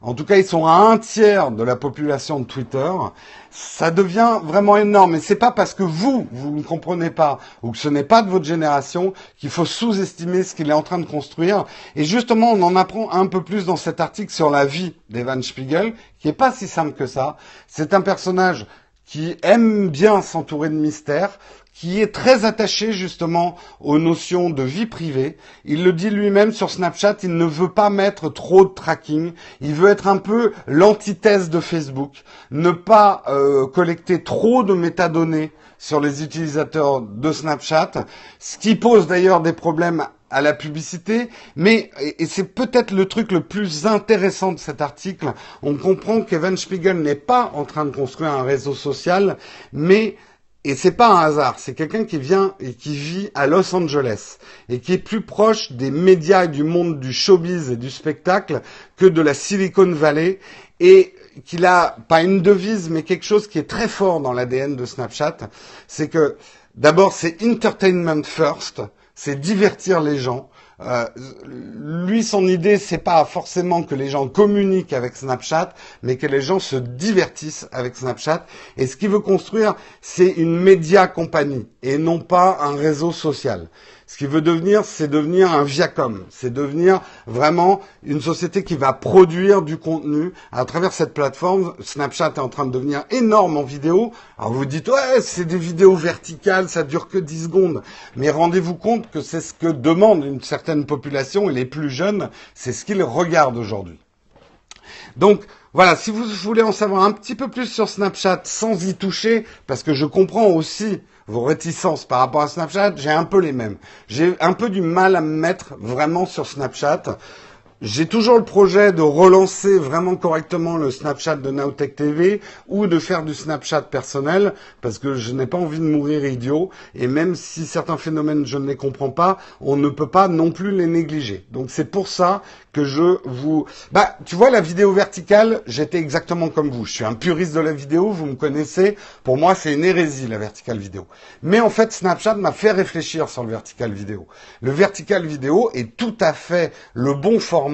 A: En tout cas, ils sont à un tiers de la population de Twitter. Ça devient vraiment énorme. Et c'est pas parce que vous, vous ne comprenez pas, ou que ce n'est pas de votre génération, qu'il faut sous-estimer ce qu'il est en train de construire. Et justement, on en apprend un peu plus dans cet article sur la vie d'Evan Spiegel, qui est pas si simple que ça. C'est un personnage qui aime bien s'entourer de mystères, qui est très attaché justement aux notions de vie privée. Il le dit lui-même sur Snapchat, il ne veut pas mettre trop de tracking, il veut être un peu l'antithèse de Facebook, ne pas euh, collecter trop de métadonnées sur les utilisateurs de Snapchat, ce qui pose d'ailleurs des problèmes à la publicité, mais, et c'est peut-être le truc le plus intéressant de cet article, on comprend qu'Evan Spiegel n'est pas en train de construire un réseau social, mais et c'est pas un hasard, c'est quelqu'un qui vient et qui vit à Los Angeles et qui est plus proche des médias et du monde du showbiz et du spectacle que de la Silicon Valley et qu'il a pas une devise mais quelque chose qui est très fort dans l'ADN de Snapchat, c'est que d'abord c'est entertainment first, c'est divertir les gens. Euh, lui, son idée, c'est pas forcément que les gens communiquent avec Snapchat, mais que les gens se divertissent avec Snapchat. Et ce qu'il veut construire, c'est une média compagnie et non pas un réseau social. Ce qu'il veut devenir, c'est devenir un Viacom. C'est devenir vraiment une société qui va produire du contenu à travers cette plateforme. Snapchat est en train de devenir énorme en vidéo. Alors vous dites, ouais, c'est des vidéos verticales, ça dure que 10 secondes. Mais rendez-vous compte que c'est ce que demande une certaine population et les plus jeunes, c'est ce qu'ils regardent aujourd'hui. Donc, voilà, si vous voulez en savoir un petit peu plus sur Snapchat sans y toucher, parce que je comprends aussi vos réticences par rapport à Snapchat, j'ai un peu les mêmes. J'ai un peu du mal à me mettre vraiment sur Snapchat. J'ai toujours le projet de relancer vraiment correctement le Snapchat de Nowtech TV ou de faire du Snapchat personnel parce que je n'ai pas envie de mourir idiot et même si certains phénomènes je ne les comprends pas, on ne peut pas non plus les négliger. Donc c'est pour ça que je vous... Bah, tu vois, la vidéo verticale, j'étais exactement comme vous. Je suis un puriste de la vidéo, vous me connaissez. Pour moi, c'est une hérésie, la verticale vidéo. Mais en fait, Snapchat m'a fait réfléchir sur le vertical vidéo. Le vertical vidéo est tout à fait le bon format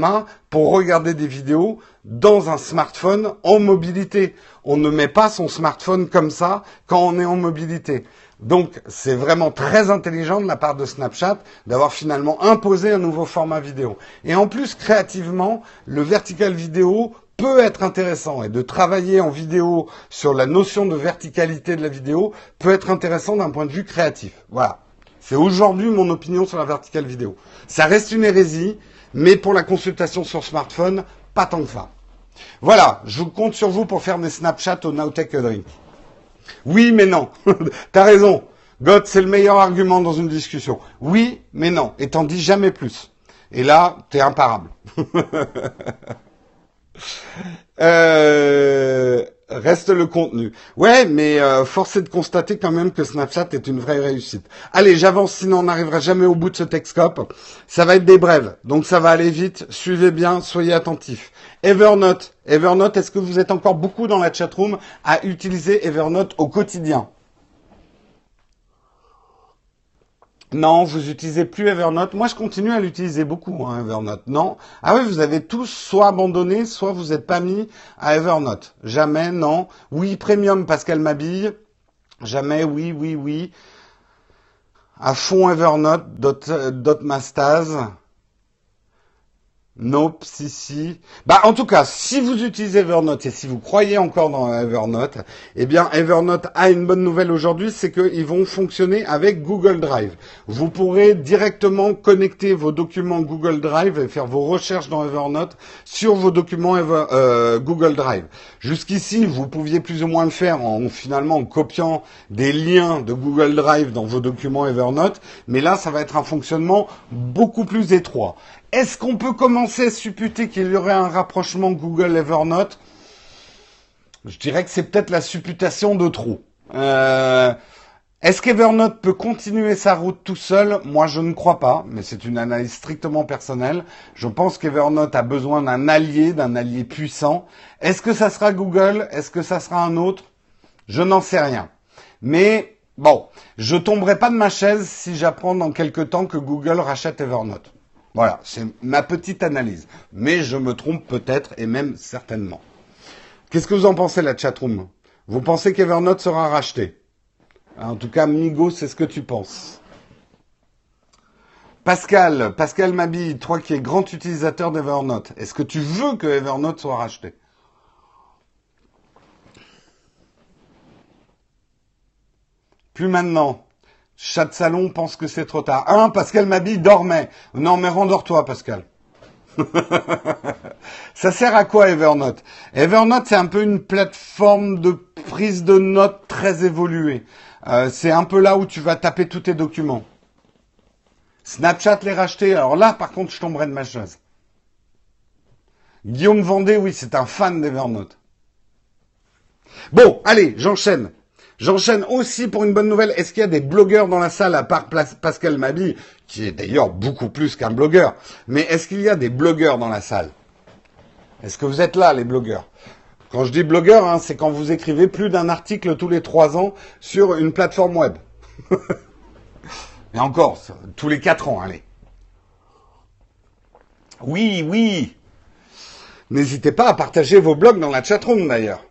A: pour regarder des vidéos dans un smartphone en mobilité. On ne met pas son smartphone comme ça quand on est en mobilité. Donc c'est vraiment très intelligent de la part de Snapchat d'avoir finalement imposé un nouveau format vidéo. Et en plus, créativement, le vertical vidéo peut être intéressant et de travailler en vidéo sur la notion de verticalité de la vidéo peut être intéressant d'un point de vue créatif. Voilà. C'est aujourd'hui mon opinion sur la verticale vidéo. Ça reste une hérésie, mais pour la consultation sur smartphone, pas tant que ça. Voilà, je compte sur vous pour faire des Snapchat au Nowtech Drink. Oui, mais non. T'as raison. God, c'est le meilleur argument dans une discussion. Oui, mais non. Et t'en dis jamais plus. Et là, t'es imparable. euh, Reste le contenu. Ouais, mais euh, force est de constater quand même que Snapchat est une vraie réussite. Allez, j'avance, sinon on n'arrivera jamais au bout de ce Texcope. Ça va être des brèves, donc ça va aller vite. Suivez bien, soyez attentifs. Evernote. Evernote, est-ce que vous êtes encore beaucoup dans la chatroom à utiliser Evernote au quotidien? Non, vous utilisez plus Evernote. Moi, je continue à l'utiliser beaucoup, hein, Evernote. Non Ah oui, vous avez tous soit abandonné, soit vous n'êtes pas mis à Evernote. Jamais, non. Oui, Premium, parce qu'elle m'habille. Jamais, oui, oui, oui. À fond Evernote, dot, dot Mastaz. Nope, si, si. Bah, en tout cas, si vous utilisez Evernote et si vous croyez encore dans Evernote, eh bien, Evernote a une bonne nouvelle aujourd'hui, c'est qu'ils vont fonctionner avec Google Drive. Vous pourrez directement connecter vos documents Google Drive et faire vos recherches dans Evernote sur vos documents euh, Google Drive. Jusqu'ici, vous pouviez plus ou moins le faire en finalement en copiant des liens de Google Drive dans vos documents Evernote, mais là, ça va être un fonctionnement beaucoup plus étroit. Est-ce qu'on peut commencer à supputer qu'il y aurait un rapprochement Google Evernote Je dirais que c'est peut-être la supputation de trop. Euh, est-ce qu'Evernote peut continuer sa route tout seul? Moi, je ne crois pas, mais c'est une analyse strictement personnelle. Je pense qu'Evernote a besoin d'un allié, d'un allié puissant. Est-ce que ça sera Google? Est-ce que ça sera un autre? Je n'en sais rien. Mais bon, je tomberai pas de ma chaise si j'apprends dans quelques temps que Google rachète Evernote. Voilà, c'est ma petite analyse. Mais je me trompe peut-être et même certainement. Qu'est-ce que vous en pensez, la chatroom? Vous pensez qu'Evernote sera racheté? En tout cas, Migo, c'est ce que tu penses. Pascal, Pascal Mabille, toi qui es grand utilisateur d'Evernote, est-ce que tu veux que Evernote soit racheté? Plus maintenant. Chat de salon pense que c'est trop tard. Un, Pascal Mabille dormait. Non, mais rendors-toi, Pascal. ça sert à quoi Evernote? Evernote, c'est un peu une plateforme de prise de notes très évoluée. Euh, c'est un peu là où tu vas taper tous tes documents. Snapchat les racheter. Alors là, par contre, je tomberai de ma chaise. Guillaume Vendée, oui, c'est un fan d'Evernote. Bon, allez, j'enchaîne. J'enchaîne aussi pour une bonne nouvelle. Est-ce qu'il y a des blogueurs dans la salle à part Pascal Mabi, qui est d'ailleurs beaucoup plus qu'un blogueur? Mais est-ce qu'il y a des blogueurs dans la salle? Est-ce que vous êtes là, les blogueurs? Quand je dis blogueur, hein, c'est quand vous écrivez plus d'un article tous les trois ans sur une plateforme web. Mais encore, tous les quatre ans, allez. Oui, oui. N'hésitez pas à partager vos blogs dans la chatroom d'ailleurs.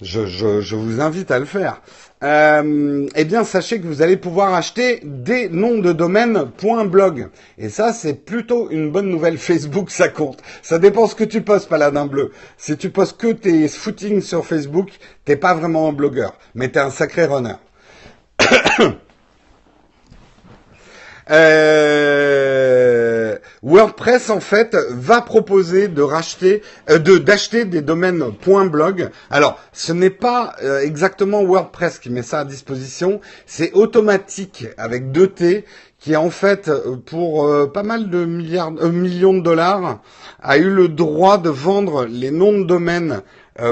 A: Je, je, je, vous invite à le faire. Euh, eh bien, sachez que vous allez pouvoir acheter des noms de domaine .blog. Et ça, c'est plutôt une bonne nouvelle. Facebook, ça compte. Ça dépend ce que tu postes, Paladin Bleu. Si tu postes que tes footings sur Facebook, t'es pas vraiment un blogueur, mais t'es un sacré runner. Euh, WordPress en fait va proposer de racheter, euh, de d'acheter des domaines .blog. Alors, ce n'est pas euh, exactement WordPress qui met ça à disposition, c'est automatique avec deux T qui en fait pour pas mal de milliards, millions de dollars a eu le droit de vendre les noms de domaines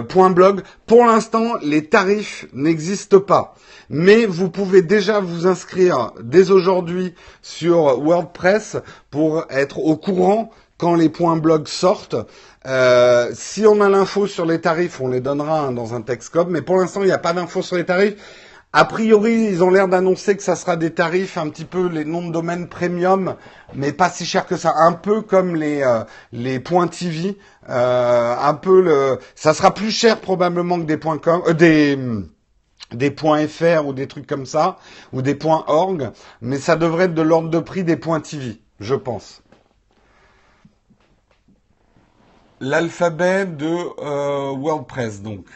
A: .blog. Pour l'instant, les tarifs n'existent pas mais vous pouvez déjà vous inscrire dès aujourd'hui sur WordPress pour être au courant quand les points blog sortent. Euh, si on a l'info sur les tarifs, on les donnera dans un Textcom, mais pour l'instant, il n'y a pas d'info sur les tarifs. A priori, ils ont l'air d'annoncer que ça sera des tarifs un petit peu les noms de domaine premium, mais pas si cher que ça. Un peu comme les euh, les points TV, euh, un peu le, ça sera plus cher probablement que des points com, euh, des des points FR ou des trucs comme ça, ou des points org, mais ça devrait être de l'ordre de prix des points TV, je pense. L'alphabet de WordPress, donc.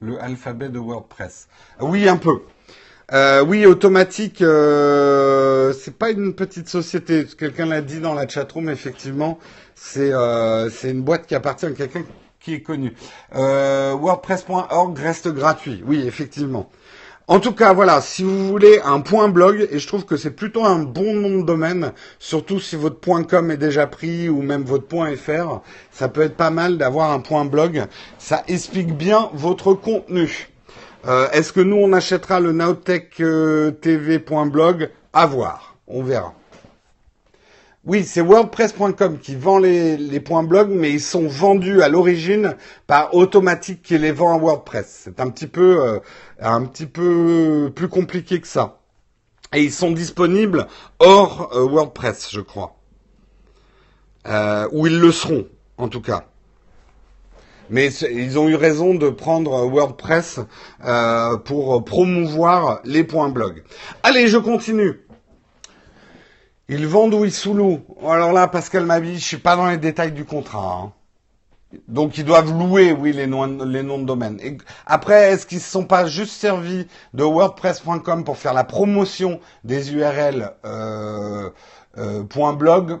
A: Le alphabet de WordPress. Oui, un peu. Euh, oui, automatique, euh, c'est pas une petite société. Quelqu'un l'a dit dans la chatroom, effectivement. C'est euh, une boîte qui appartient à quelqu'un qui est connu. Euh, WordPress.org reste gratuit, oui, effectivement. En tout cas, voilà, si vous voulez un point blog, et je trouve que c'est plutôt un bon nom de domaine, surtout si votre point .com est déjà pris ou même votre point .fr, ça peut être pas mal d'avoir un point blog. Ça explique bien votre contenu. Euh, est-ce que nous on achètera le nowtech.tv.blog À voir, on verra. Oui, c'est WordPress.com qui vend les, points blog, mais ils sont vendus à l'origine par Automatique qui les vend à WordPress. C'est un petit peu, euh, plus compliqué que ça. Et ils sont disponibles hors euh, WordPress, je crois. Euh, ou ils le seront, en tout cas. Mais ils ont eu raison de prendre WordPress pour promouvoir les points blog. Allez, je continue. Ils vendent ou ils sous-louent. Alors là, Pascal Mabi, je suis pas dans les détails du contrat. Hein. Donc ils doivent louer, oui, les noms, les noms de domaine. Après, est-ce qu'ils ne sont pas juste servis de WordPress.com pour faire la promotion des URL euh, euh, .blog?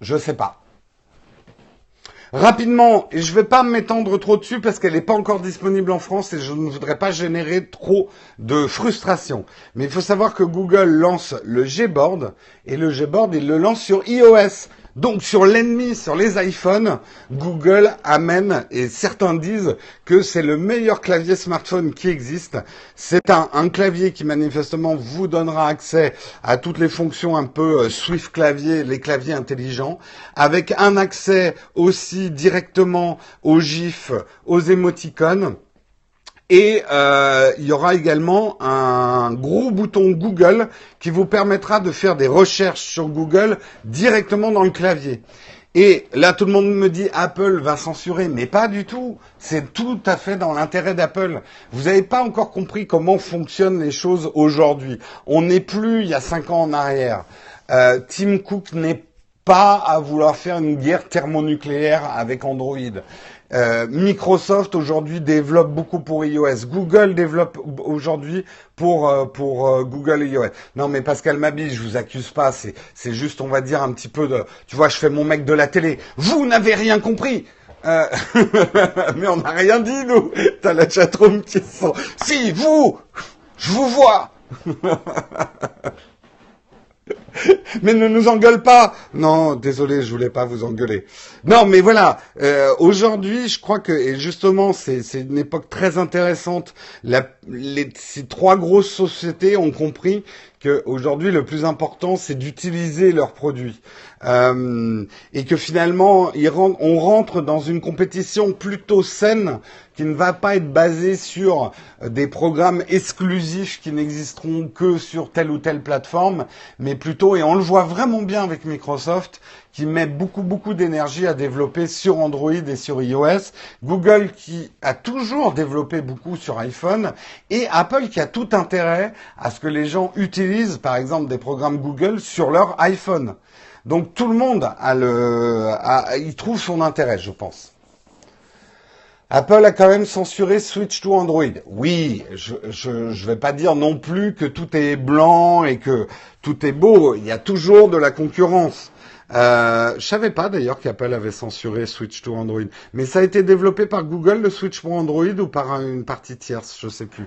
A: Je sais pas. Rapidement, et je ne vais pas m'étendre trop dessus parce qu'elle n'est pas encore disponible en France et je ne voudrais pas générer trop de frustration. Mais il faut savoir que Google lance le Gboard et le Gboard, il le lance sur iOS. Donc sur l'ennemi, sur les iPhones, Google amène, et certains disent que c'est le meilleur clavier smartphone qui existe. C'est un, clavier qui manifestement vous donnera accès à toutes les fonctions un peu euh, Swift clavier, les claviers intelligents, avec un accès aussi directement aux GIFs, aux émoticônes. Et euh, il y aura également un gros bouton Google qui vous permettra de faire des recherches sur Google directement dans le clavier. Et là, tout le monde me dit Apple va censurer, mais pas du tout. C'est tout à fait dans l'intérêt d'Apple. Vous n'avez pas encore compris comment fonctionnent les choses aujourd'hui. On n'est plus il y a cinq ans en arrière. Euh, Tim Cook n'est pas à vouloir faire une guerre thermonucléaire avec Android. Euh, Microsoft aujourd'hui développe beaucoup pour iOS. Google développe aujourd'hui pour euh, pour euh, Google iOS. Non mais Pascal Mabi, je vous accuse pas. C'est c'est juste on va dire un petit peu de. Tu vois, je fais mon mec de la télé. Vous n'avez rien compris. mais on n'a rien dit nous. T'as la chatroom qui sent. Si vous, je vous vois. mais ne nous engueule pas. Non, désolé, je voulais pas vous engueuler. Non, mais voilà. Euh, aujourd'hui, je crois que et justement, c'est une époque très intéressante. ces trois grosses sociétés ont compris qu'aujourd'hui, le plus important, c'est d'utiliser leurs produits. Euh, et que finalement, on rentre dans une compétition plutôt saine qui ne va pas être basée sur euh, des programmes exclusifs qui n'existeront que sur telle ou telle plateforme, mais plutôt, et on le voit vraiment bien avec Microsoft, qui met beaucoup beaucoup d'énergie à développer sur Android et sur iOS, Google qui a toujours développé beaucoup sur iPhone et Apple qui a tout intérêt à ce que les gens utilisent par exemple des programmes Google sur leur iPhone. Donc tout le monde a le, y trouve son intérêt, je pense. Apple a quand même censuré Switch to Android. Oui, je, je, je vais pas dire non plus que tout est blanc et que tout est beau. Il y a toujours de la concurrence. Euh, je savais pas d'ailleurs qu'Apple avait censuré Switch to Android. Mais ça a été développé par Google, le Switch pour Android, ou par une partie tierce, je sais plus.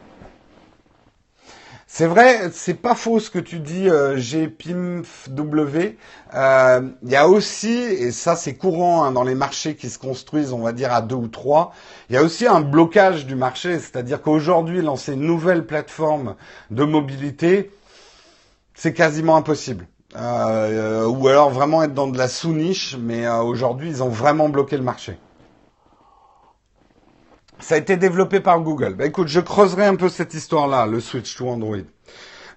A: C'est vrai, c'est pas faux ce que tu dis, euh, GPIMFW. Euh, il y a aussi, et ça c'est courant hein, dans les marchés qui se construisent, on va dire à deux ou trois, il y a aussi un blocage du marché, c'est-à-dire qu'aujourd'hui lancer une nouvelle plateforme de mobilité, c'est quasiment impossible. Euh, ou alors vraiment être dans de la sous-niche, mais euh, aujourd'hui ils ont vraiment bloqué le marché. Ça a été développé par Google. Bah, écoute, je creuserai un peu cette histoire-là, le switch to Android.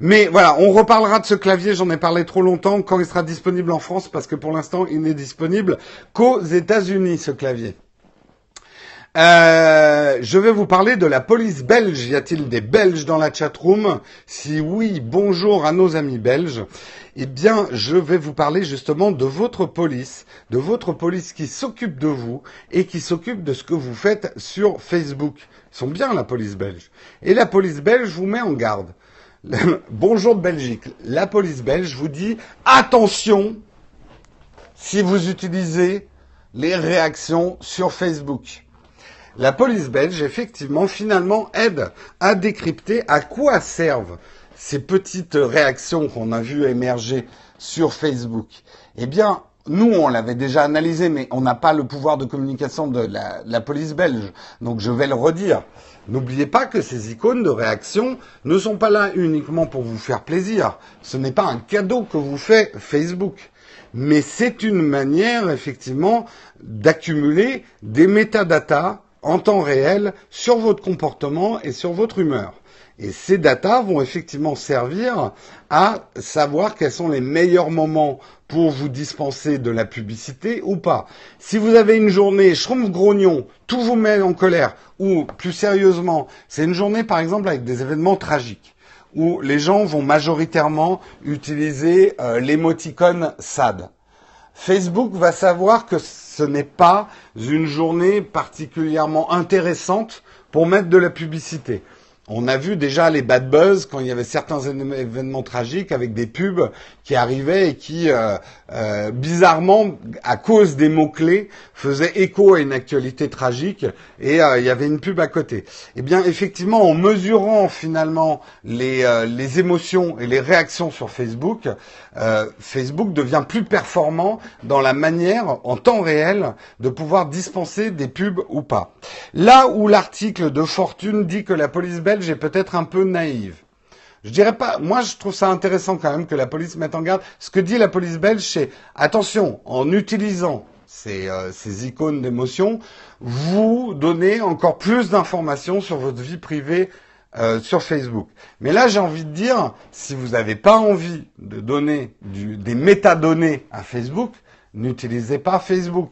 A: Mais voilà, on reparlera de ce clavier, j'en ai parlé trop longtemps, quand il sera disponible en France, parce que pour l'instant, il n'est disponible qu'aux États-Unis, ce clavier. Euh, je vais vous parler de la police belge. Y a-t-il des Belges dans la chatroom? Si oui, bonjour à nos amis belges. Eh bien, je vais vous parler justement de votre police, de votre police qui s'occupe de vous et qui s'occupe de ce que vous faites sur Facebook. Ils sont bien la police belge. Et la police belge vous met en garde. bonjour de Belgique. La police belge vous dit attention si vous utilisez les réactions sur Facebook. La police belge, effectivement, finalement, aide à décrypter à quoi servent ces petites réactions qu'on a vues émerger sur Facebook. Eh bien, nous, on l'avait déjà analysé, mais on n'a pas le pouvoir de communication de la, police belge. Donc je vais le redire. N'oubliez pas que ces icônes de réaction ne sont pas là uniquement pour vous faire plaisir. Ce n'est pas un cadeau que vous fait Facebook. Mais c'est une manière, effectivement, d'accumuler des métadatas en temps réel sur votre comportement et sur votre humeur. Et ces datas vont effectivement servir à savoir quels sont les meilleurs moments pour vous dispenser de la publicité ou pas. Si vous avez une journée schrumpf grognon, tout vous met en colère, ou plus sérieusement, c'est une journée par exemple avec des événements tragiques où les gens vont majoritairement utiliser euh, l'émoticône SAD. Facebook va savoir que ce n'est pas une journée particulièrement intéressante pour mettre de la publicité. On a vu déjà les bad buzz quand il y avait certains événements tragiques avec des pubs qui arrivaient et qui, euh, euh, bizarrement, à cause des mots-clés, faisaient écho à une actualité tragique et euh, il y avait une pub à côté. Eh bien, effectivement, en mesurant finalement les, les émotions et les réactions sur Facebook, Facebook devient plus performant dans la manière, en temps réel, de pouvoir dispenser des pubs ou pas. Là où l'article de Fortune dit que la police belge j'ai peut-être un peu naïve. Je dirais pas, moi je trouve ça intéressant quand même que la police mette en garde. Ce que dit la police belge, c'est attention, en utilisant ces, euh, ces icônes d'émotion, vous donnez encore plus d'informations sur votre vie privée euh, sur Facebook. Mais là, j'ai envie de dire, si vous n'avez pas envie de donner des métadonnées à Facebook, n'utilisez pas Facebook.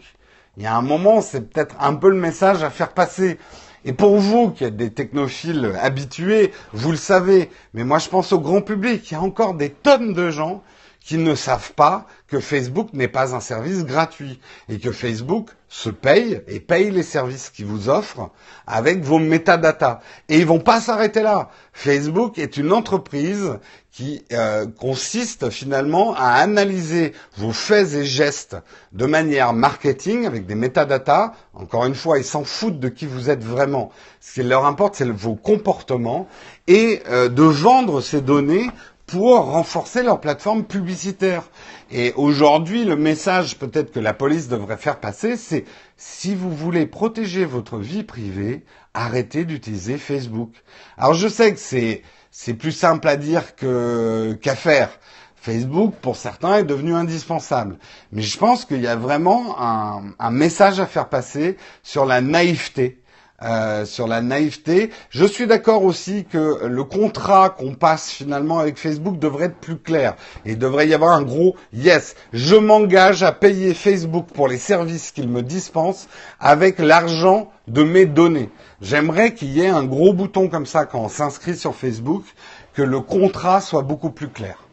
A: Il y a un moment, c'est peut-être un peu le message à faire passer. Et pour vous qui êtes des technophiles habitués, vous le savez, mais moi je pense au grand public, il y a encore des tonnes de gens qui ne savent pas que Facebook n'est pas un service gratuit et que Facebook se paye et paye les services qu'il vous offre avec vos métadatas. Et ils vont pas s'arrêter là. Facebook est une entreprise qui euh, consiste finalement à analyser vos faits et gestes de manière marketing avec des métadatas. Encore une fois, ils s'en foutent de qui vous êtes vraiment. Ce qui leur importe, c'est vos comportements et euh, de vendre ces données pour renforcer leur plateforme publicitaire. Et aujourd'hui, le message peut-être que la police devrait faire passer, c'est si vous voulez protéger votre vie privée, arrêtez d'utiliser Facebook. Alors je sais que c'est c'est plus simple à dire que qu'à faire. Facebook, pour certains, est devenu indispensable. Mais je pense qu'il y a vraiment un, un message à faire passer sur la naïveté euh, sur la naïveté. Je suis d'accord aussi que le contrat qu'on passe finalement avec Facebook devrait être plus clair. Et devrait y avoir un gros yes. Je m'engage à payer Facebook pour les services qu'il me dispense avec l'argent de mes données. J'aimerais qu'il y ait un gros bouton comme ça quand on s'inscrit sur Facebook, que le contrat soit beaucoup plus clair.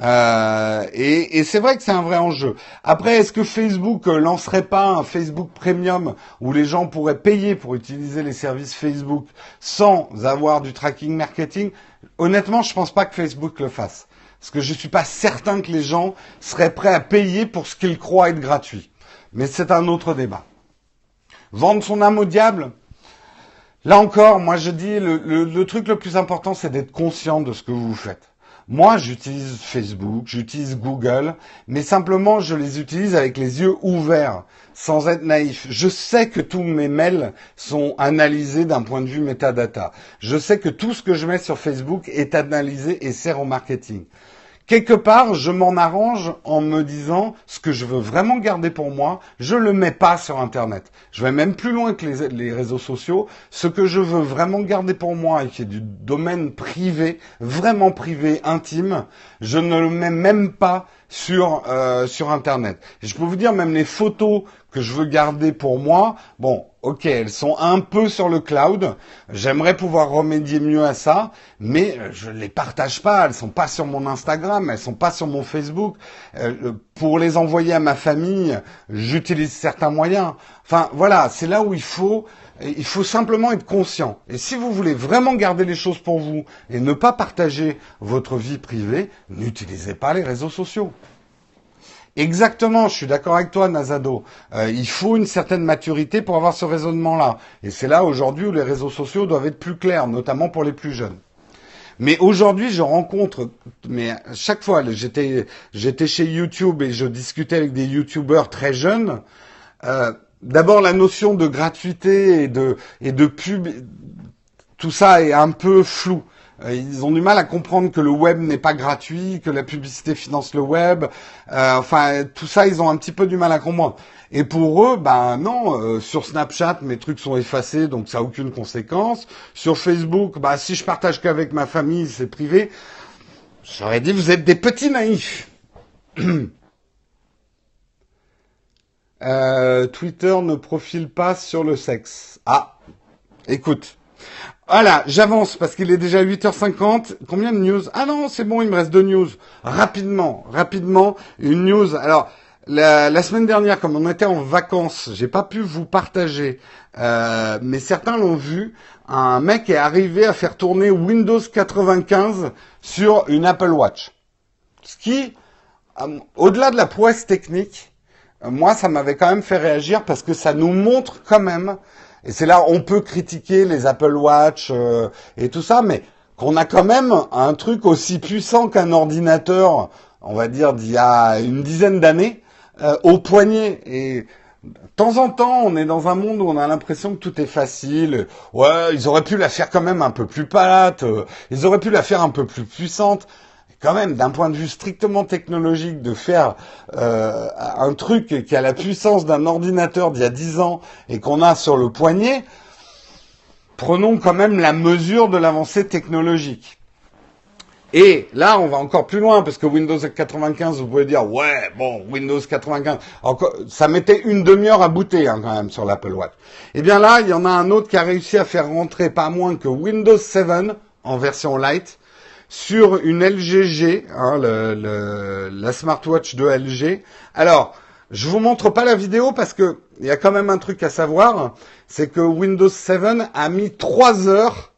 A: Euh, et, c'est vrai que c'est un vrai enjeu. Après, est-ce que Facebook euh, lancerait pas un Facebook Premium où les gens pourraient payer pour utiliser les services Facebook sans avoir du tracking marketing? Honnêtement, je pense pas que Facebook le fasse. Parce que je suis pas certain que les gens seraient prêts à payer pour ce qu'ils croient être gratuit. Mais c'est un autre débat. Vendre son âme au diable? Là encore, moi je dis, le truc le plus important, c'est d'être conscient de ce que vous faites. Moi, j'utilise Facebook, j'utilise Google, mais simplement, je les utilise avec les yeux ouverts, sans être naïf. Je sais que tous mes mails sont analysés d'un point de vue metadata. Je sais que tout ce que je mets sur Facebook est analysé et sert au marketing quelque part, je m'en arrange en me disant ce que je veux vraiment garder pour moi, je le mets pas sur Internet. Je vais même plus loin que les, réseaux sociaux. Ce que je veux vraiment garder pour moi et qui est du domaine privé, vraiment privé, intime, je ne le mets même pas sur euh, sur Internet. je peux vous dire même les photos que je veux garder pour moi, bon, ok, elles sont un peu sur le cloud. J'aimerais pouvoir remédier mieux à ça, mais je ne les partage pas. Elles sont pas sur mon Instagram, elles sont pas sur mon Facebook. Euh, pour les envoyer à ma famille, j'utilise certains moyens. Enfin, voilà, c'est là où il faut. Il faut simplement être conscient. Et si vous voulez vraiment garder les choses pour vous et ne pas partager votre vie privée, n'utilisez pas les réseaux sociaux. Exactement, je suis d'accord avec toi, Nazado. Euh, il faut une certaine maturité pour avoir ce raisonnement-là. Et c'est là aujourd'hui où les réseaux sociaux doivent être plus clairs, notamment pour les plus jeunes. Mais aujourd'hui, je rencontre, mais chaque fois, j'étais, chez YouTube et je discutais avec des YouTubeurs très jeunes. Euh, D'abord, la notion de gratuité et de et de pub, tout ça est un peu flou. Euh, ils ont du mal à comprendre que le web n'est pas gratuit, que la publicité finance le web. Euh, enfin, tout ça, ils ont un petit peu du mal à comprendre. Et pour eux, ben non, euh, sur Snapchat, mes trucs sont effacés, donc ça n'a aucune conséquence. Sur Facebook, bah si je partage qu'avec ma famille, c'est privé. J'aurais dit, vous êtes des petits naïfs. Twitter ne profile pas sur le sexe. Ah, écoute. Voilà, j'avance parce qu'il est déjà 8h50. Combien de news? Ah non, c'est bon, il me reste deux news. Rapidement, rapidement, une news. Alors, la, semaine dernière, comme on était en vacances, j'ai pas pu vous partager, euh, mais certains l'ont vu. Un mec est arrivé à faire tourner Windows 95 sur une Apple Watch. Ce qui, euh, au-delà de la prouesse technique, euh, moi, ça m'avait quand même fait réagir parce que ça nous montre quand même et c'est là on peut critiquer les Apple Watch euh, et tout ça, mais qu'on a quand même un truc aussi puissant qu'un ordinateur, on va dire d'il y a une dizaine d'années, euh, au poignet. Et de temps en temps, on est dans un monde où on a l'impression que tout est facile. Ouais, ils auraient pu la faire quand même un peu plus plate. Euh, ils auraient pu la faire un peu plus puissante quand même, d'un point de vue strictement technologique, de faire euh, un truc qui a la puissance d'un ordinateur d'il y a 10 ans et qu'on a sur le poignet, prenons quand même la mesure de l'avancée technologique. Et là, on va encore plus loin, parce que Windows 95, vous pouvez dire, ouais, bon, Windows 95, encore, ça mettait une demi-heure à booter hein, quand même sur l'Apple Watch. Eh bien là, il y en a un autre qui a réussi à faire rentrer pas moins que Windows 7 en version light, sur une LGG, hein, la smartwatch de LG. Alors, je vous montre pas la vidéo parce que il y a quand même un truc à savoir, c'est que Windows 7 a mis trois heures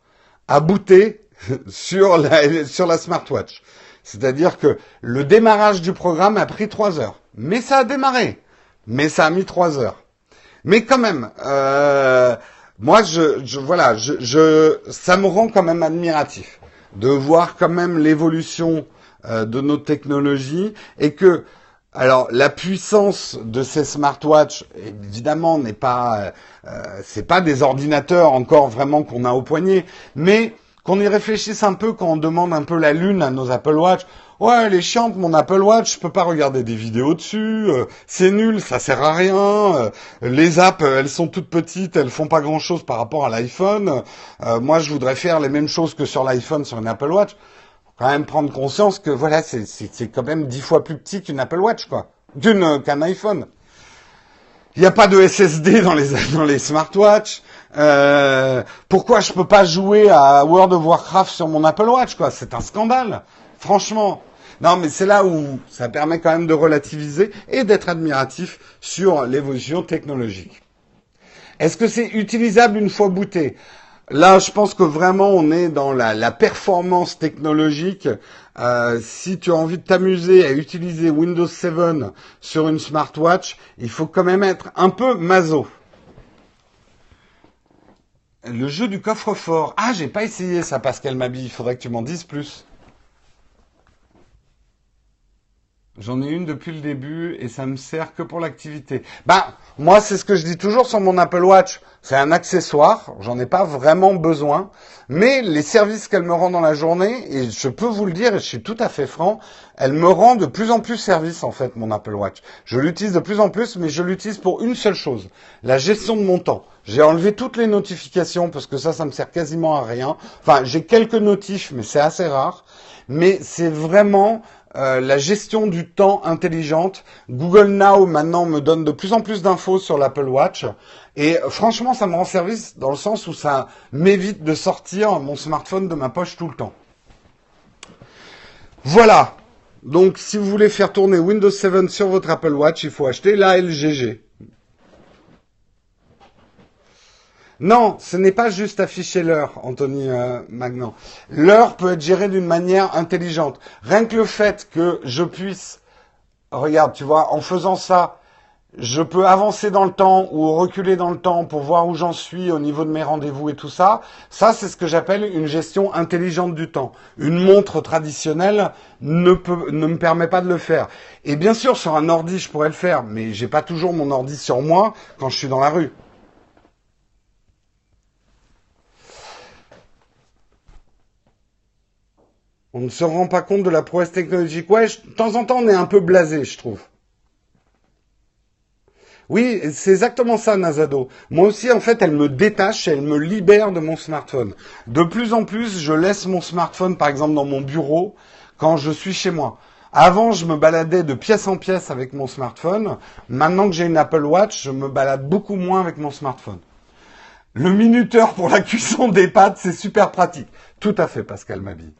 A: à booter sur la, smartwatch. C'est-à-dire que le démarrage du programme a pris trois heures. Mais ça a démarré. Mais ça a mis trois heures. Mais quand même, euh, moi, je, je voilà, je, je, ça me rend quand même admiratif de voir quand même l'évolution euh, de nos technologies et que alors la puissance de ces smartwatches évidemment n'est pas euh, c'est pas des ordinateurs encore vraiment qu'on a au poignet mais qu'on y réfléchisse un peu quand on demande un peu la lune à nos Apple Watch ouais, elle est chiante, mon Apple Watch, je peux pas regarder des vidéos dessus, euh, c'est nul, ça sert à rien. Euh, les apps, elles sont toutes petites, elles font pas grand chose par rapport à l'iPhone. Euh, moi, je voudrais faire les mêmes choses que sur l'iPhone sur une Apple Watch. Faut quand même prendre conscience que voilà, c'est quand même dix fois plus petit qu'une Apple Watch, quoi, d'une qu'un iPhone. Il n'y a pas de SSD dans les dans les smartwatches. Euh, pourquoi je peux pas jouer à World of Warcraft sur mon Apple Watch, quoi C'est un scandale. Franchement, non, mais c'est là où ça permet quand même de relativiser et d'être admiratif sur l'évolution technologique. Est-ce que c'est utilisable une fois booté Là, je pense que vraiment on est dans la, performance technologique. Euh, si tu as envie de t'amuser à utiliser Windows 7 sur une smartwatch, il faut quand même être un peu maso. Le jeu du coffre-fort. Ah, j'ai pas essayé ça, Pascal Mabi. Il faudrait que tu m'en dises plus. J'en ai une depuis le début et ça me sert que pour l'activité. Bah, moi, c'est ce que je dis toujours sur mon Apple Watch. C'est un accessoire. J'en ai pas vraiment besoin. Mais les services qu'elle me rend dans la journée, et je peux vous le dire, et je suis tout à fait franc, elle me rend de plus en plus service, en fait, mon Apple Watch. Je l'utilise de plus en plus, mais je l'utilise pour une seule chose. La gestion de mon temps. J'ai enlevé toutes les notifications parce que ça, ça me sert quasiment à rien. Enfin, j'ai quelques notifs, mais c'est assez rare. Mais c'est vraiment euh, la gestion du temps intelligente. Google Now maintenant me donne de plus en plus d'infos sur l'Apple Watch. Et franchement, ça me rend service dans le sens où ça m'évite de sortir mon smartphone de ma poche tout le temps. Voilà. Donc, si vous voulez faire tourner Windows 7 sur votre Apple Watch, il faut acheter la LGG. Non, ce n'est pas juste afficher l'heure, Anthony euh, Magnan. L'heure peut être gérée d'une manière intelligente. Rien que le fait que je puisse regarde, tu vois, en faisant ça, je peux avancer dans le temps ou reculer dans le temps pour voir où j'en suis au niveau de mes rendez-vous et tout ça. Ça, c'est ce que j'appelle une gestion intelligente du temps. Une montre traditionnelle ne, peut, ne me permet pas de le faire. Et bien sûr, sur un ordi, je pourrais le faire, mais j'ai pas toujours mon ordi sur moi quand je suis dans la rue. On ne se rend pas compte de la prouesse technologique. Ouais, de temps en temps, on est un peu blasé, je trouve. Oui, c'est exactement ça, Nazado. Moi aussi, en fait, elle me détache, elle me libère de mon smartphone. De plus en plus, je laisse mon smartphone, par exemple, dans mon bureau quand je suis chez moi. Avant, je me baladais de pièce en pièce avec mon smartphone. Maintenant que j'ai une Apple Watch, je me balade beaucoup moins avec mon smartphone. Le minuteur pour la cuisson des pâtes, c'est super pratique. Tout à fait, Pascal Mabille.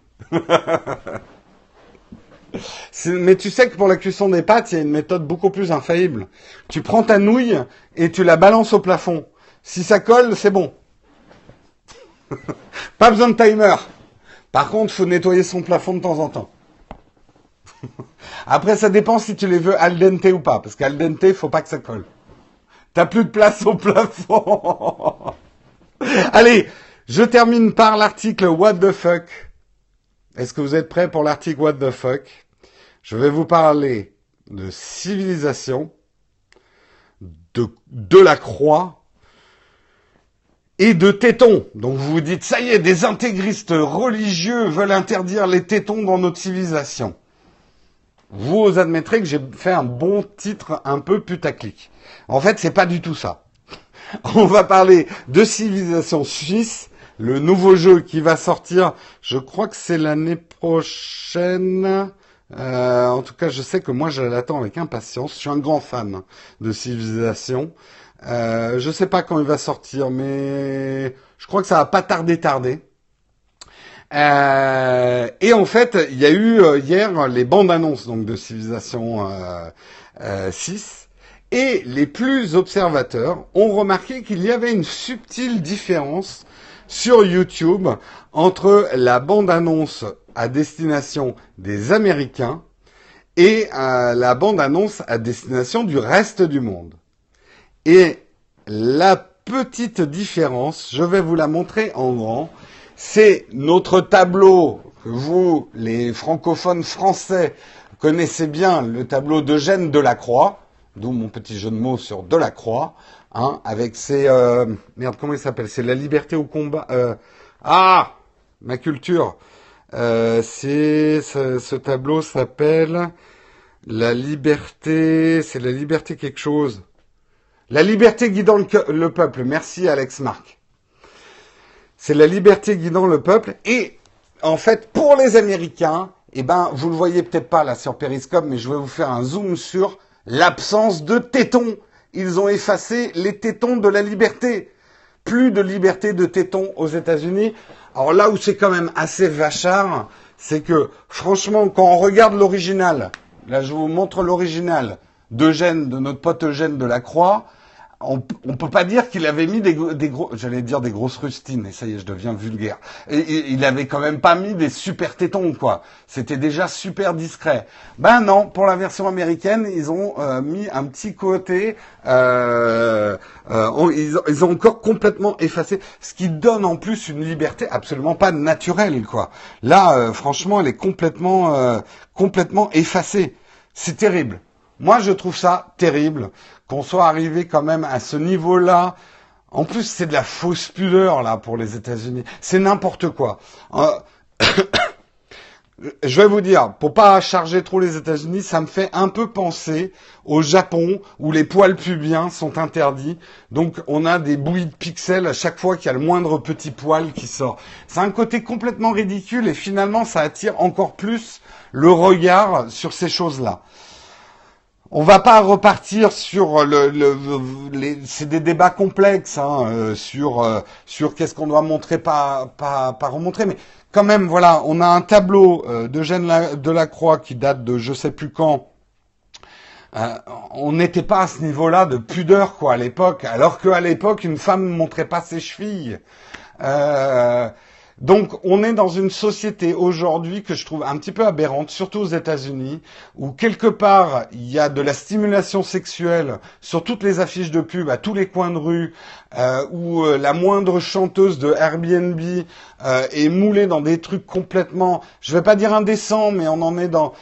A: Mais tu sais que pour la cuisson des pâtes, il y a une méthode beaucoup plus infaillible. Tu prends ta nouille et tu la balances au plafond. Si ça colle, c'est bon. Pas besoin de timer. Par contre, faut nettoyer son plafond de temps en temps. Après, ça dépend si tu les veux al dente ou pas, parce qu'al dente, faut pas que ça colle. T'as plus de place au plafond. Allez, je termine par l'article What the fuck est-ce que vous êtes prêts pour l'article What the fuck? Je vais vous parler de civilisation, de, de la croix et de tétons. Donc vous vous dites, ça y est, des intégristes religieux veulent interdire les tétons dans notre civilisation. Vous admettrez que j'ai fait un bon titre un peu putaclic. En fait, c'est pas du tout ça. On va parler de civilisation suisse le nouveau jeu qui va sortir, je crois que c'est l'année prochaine. Euh, en tout cas, je sais que moi, je l'attends avec impatience. Je suis un grand fan de Civilisation. Euh, je sais pas quand il va sortir, mais je crois que ça va pas tarder, tarder. Euh, et en fait, il y a eu euh, hier les bandes annonces donc de Civilisation 6. Et les plus observateurs ont remarqué qu'il y avait une subtile différence sur YouTube entre la bande-annonce à destination des Américains et euh, la bande-annonce à destination du reste du monde. Et la petite différence, je vais vous la montrer en grand, c'est notre tableau que vous, les francophones français, connaissez bien, le tableau d'Eugène Delacroix, d'où mon petit jeu de mots sur Delacroix. Hein, avec ses euh, merde comment il s'appelle? C'est la liberté au combat. Euh, ah, ma culture. Euh, c'est ce, tableau s'appelle la liberté. C'est la liberté quelque chose. La liberté guidant le, peuple. Merci Alex Marc. C'est la liberté guidant le peuple et en fait pour les Américains, eh ben vous le voyez peut-être pas là sur Periscope, mais je vais vous faire un zoom sur l'absence de tétons ils ont effacé les tétons de la liberté. Plus de liberté de tétons aux États-Unis. Alors là où c'est quand même assez vachard, c'est que franchement, quand on regarde l'original, là je vous montre l'original d'Eugène, de notre pote Eugène de la Croix, on, on peut pas dire qu'il avait mis des, des gros, j'allais dire des grosses rustines, et ça y est, je deviens vulgaire. Il avait quand même pas mis des super tétons, quoi. C'était déjà super discret. Ben non, pour la version américaine, ils ont euh, mis un petit côté, euh, euh, ils, ils, ont encore complètement effacé, ce qui donne en plus une liberté absolument pas naturelle, quoi. Là, franchement, elle est complètement, complètement effacée. C'est terrible. Moi, je trouve ça terrible qu'on soit arrivé quand même à ce niveau-là. En plus, c'est de la fausse pudeur là pour les États-Unis. C'est n'importe quoi. Euh, je vais vous dire, pour pas charger trop les États-Unis, ça me fait un peu penser au Japon où les poils pubiens sont interdits. Donc on a des bouillies de pixels à chaque fois qu'il y a le moindre petit poil qui sort. C'est un côté complètement ridicule et finalement ça attire encore plus le regard sur ces choses-là. On va pas repartir sur le, c'est des débats complexes hein, euh, sur euh, sur qu'est-ce qu'on doit montrer pas pas pas remontrer mais quand même voilà on a un tableau euh, d'Eugène Delacroix qui date de je sais plus quand. Euh, on n'était pas à ce niveau-là de pudeur quoi à l'époque alors qu'à l'époque une femme ne montrait pas ses chevilles Donc on est dans une société aujourd'hui que je trouve un petit peu aberrante, surtout aux États-Unis, où quelque part il y a de la stimulation sexuelle sur toutes les affiches de pub, à tous les coins de rue, euh, où euh, la moindre chanteuse de Airbnb euh, est moulée dans des trucs complètement, je vais pas dire indécents, mais on en est dans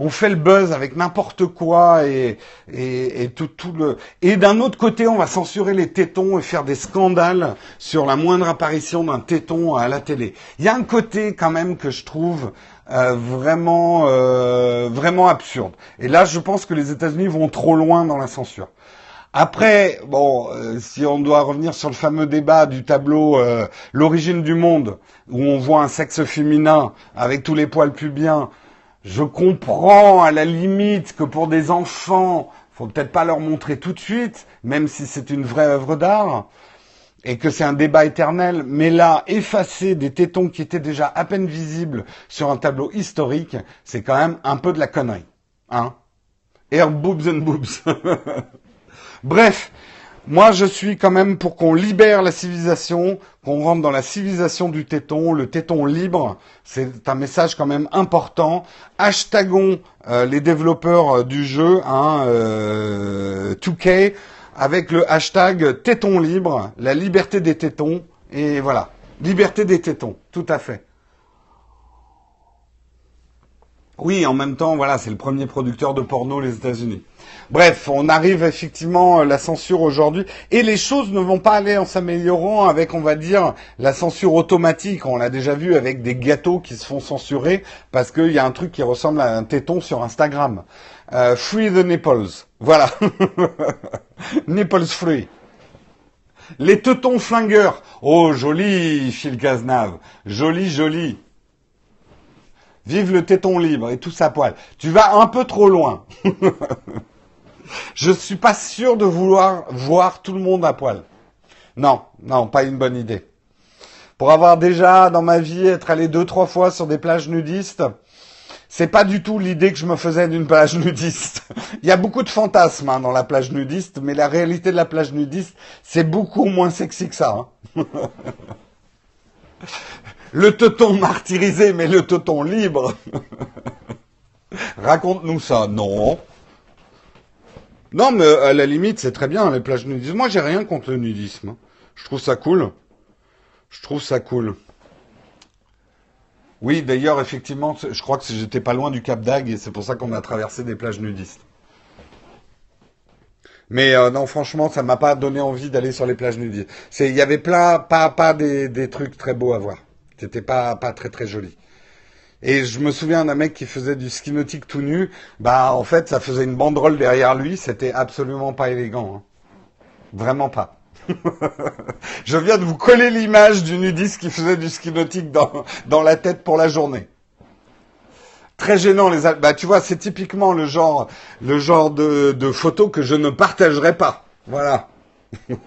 A: on fait le buzz avec n'importe quoi et, et, tout, tout le. Et d'un autre côté, on va censurer les tétons et faire des scandales sur la moindre apparition d'un téton à la télé. Il y a un côté quand même que je trouve euh, vraiment euh, vraiment absurde. Et là, je pense que les États-Unis vont trop loin dans la censure. Après, bon, euh, si on doit revenir sur le fameux débat du tableau L'origine du monde, où on voit un sexe féminin avec tous les poils pubiens je comprends à la limite que pour des enfants, faut peut-être pas leur montrer tout de suite, même si c'est une vraie œuvre d'art, et que c'est un débat éternel, mais là, effacer des tétons qui étaient déjà à peine visibles sur un tableau historique, c'est quand même un peu de la connerie. Hein Air boobs and boobs. Bref, moi, je suis quand même pour qu'on libère la civilisation, qu'on rentre dans la civilisation du téton, le téton libre. C'est un message quand même important. Hashtagons euh, les développeurs euh, du jeu, hein, 2K, euh, avec le hashtag téton libre, la liberté des tétons. Et voilà, liberté des tétons, tout à fait. Oui, en même temps, voilà, c'est le premier producteur de porno les États-Unis. Bref, on arrive effectivement à la censure aujourd'hui et les choses ne vont pas aller en s'améliorant avec, on va dire, la censure automatique. On l'a déjà vu avec des gâteaux qui se font censurer parce qu'il y a un truc qui ressemble à un téton sur Instagram. Euh, free the nipples. Voilà. nipples free. Les tétons flingueurs. Oh, joli, Phil Cazenave. Joli, joli. Vive le téton libre et tout sa poil. Tu vas un peu trop loin. Je suis pas sûr de vouloir voir tout le monde à poil. Non, non, pas une bonne idée. Pour avoir déjà dans ma vie être allé deux trois fois sur des plages nudistes, c'est pas du tout l'idée que je me faisais d'une plage nudiste. Il y a beaucoup de fantasmes hein, dans la plage nudiste, mais la réalité de la plage nudiste, c'est beaucoup moins sexy que ça. Hein. le teuton martyrisé, mais le teuton libre. Raconte-nous ça. Non. Non, mais à la limite, c'est très bien, les plages nudistes. Moi, j'ai rien contre le nudisme. Je trouve ça cool. Je trouve ça cool. Oui, d'ailleurs, effectivement, je crois que j'étais pas loin du Cap d'Agde et c'est pour ça qu'on a traversé des plages nudistes. Mais euh, non, franchement, ça m'a pas donné envie d'aller sur les plages nudistes. il y avait plein, pas, pas des, des trucs très beaux à voir. C'était pas, pas très très joli. Et je me souviens d'un mec qui faisait du ski nautique tout nu. Bah, en fait, ça faisait une banderole derrière lui. C'était absolument pas élégant. Hein. Vraiment pas. je viens de vous coller l'image du nudiste qui faisait du ski nautique dans, dans la tête pour la journée. Très gênant les bah tu vois c'est typiquement le genre le genre de, de photo que je ne partagerai pas voilà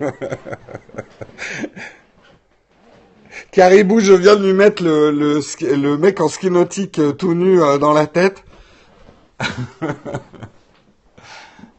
A: Caribou, je viens de lui mettre le, le, mec en ski nautique euh, tout nu euh, dans la tête.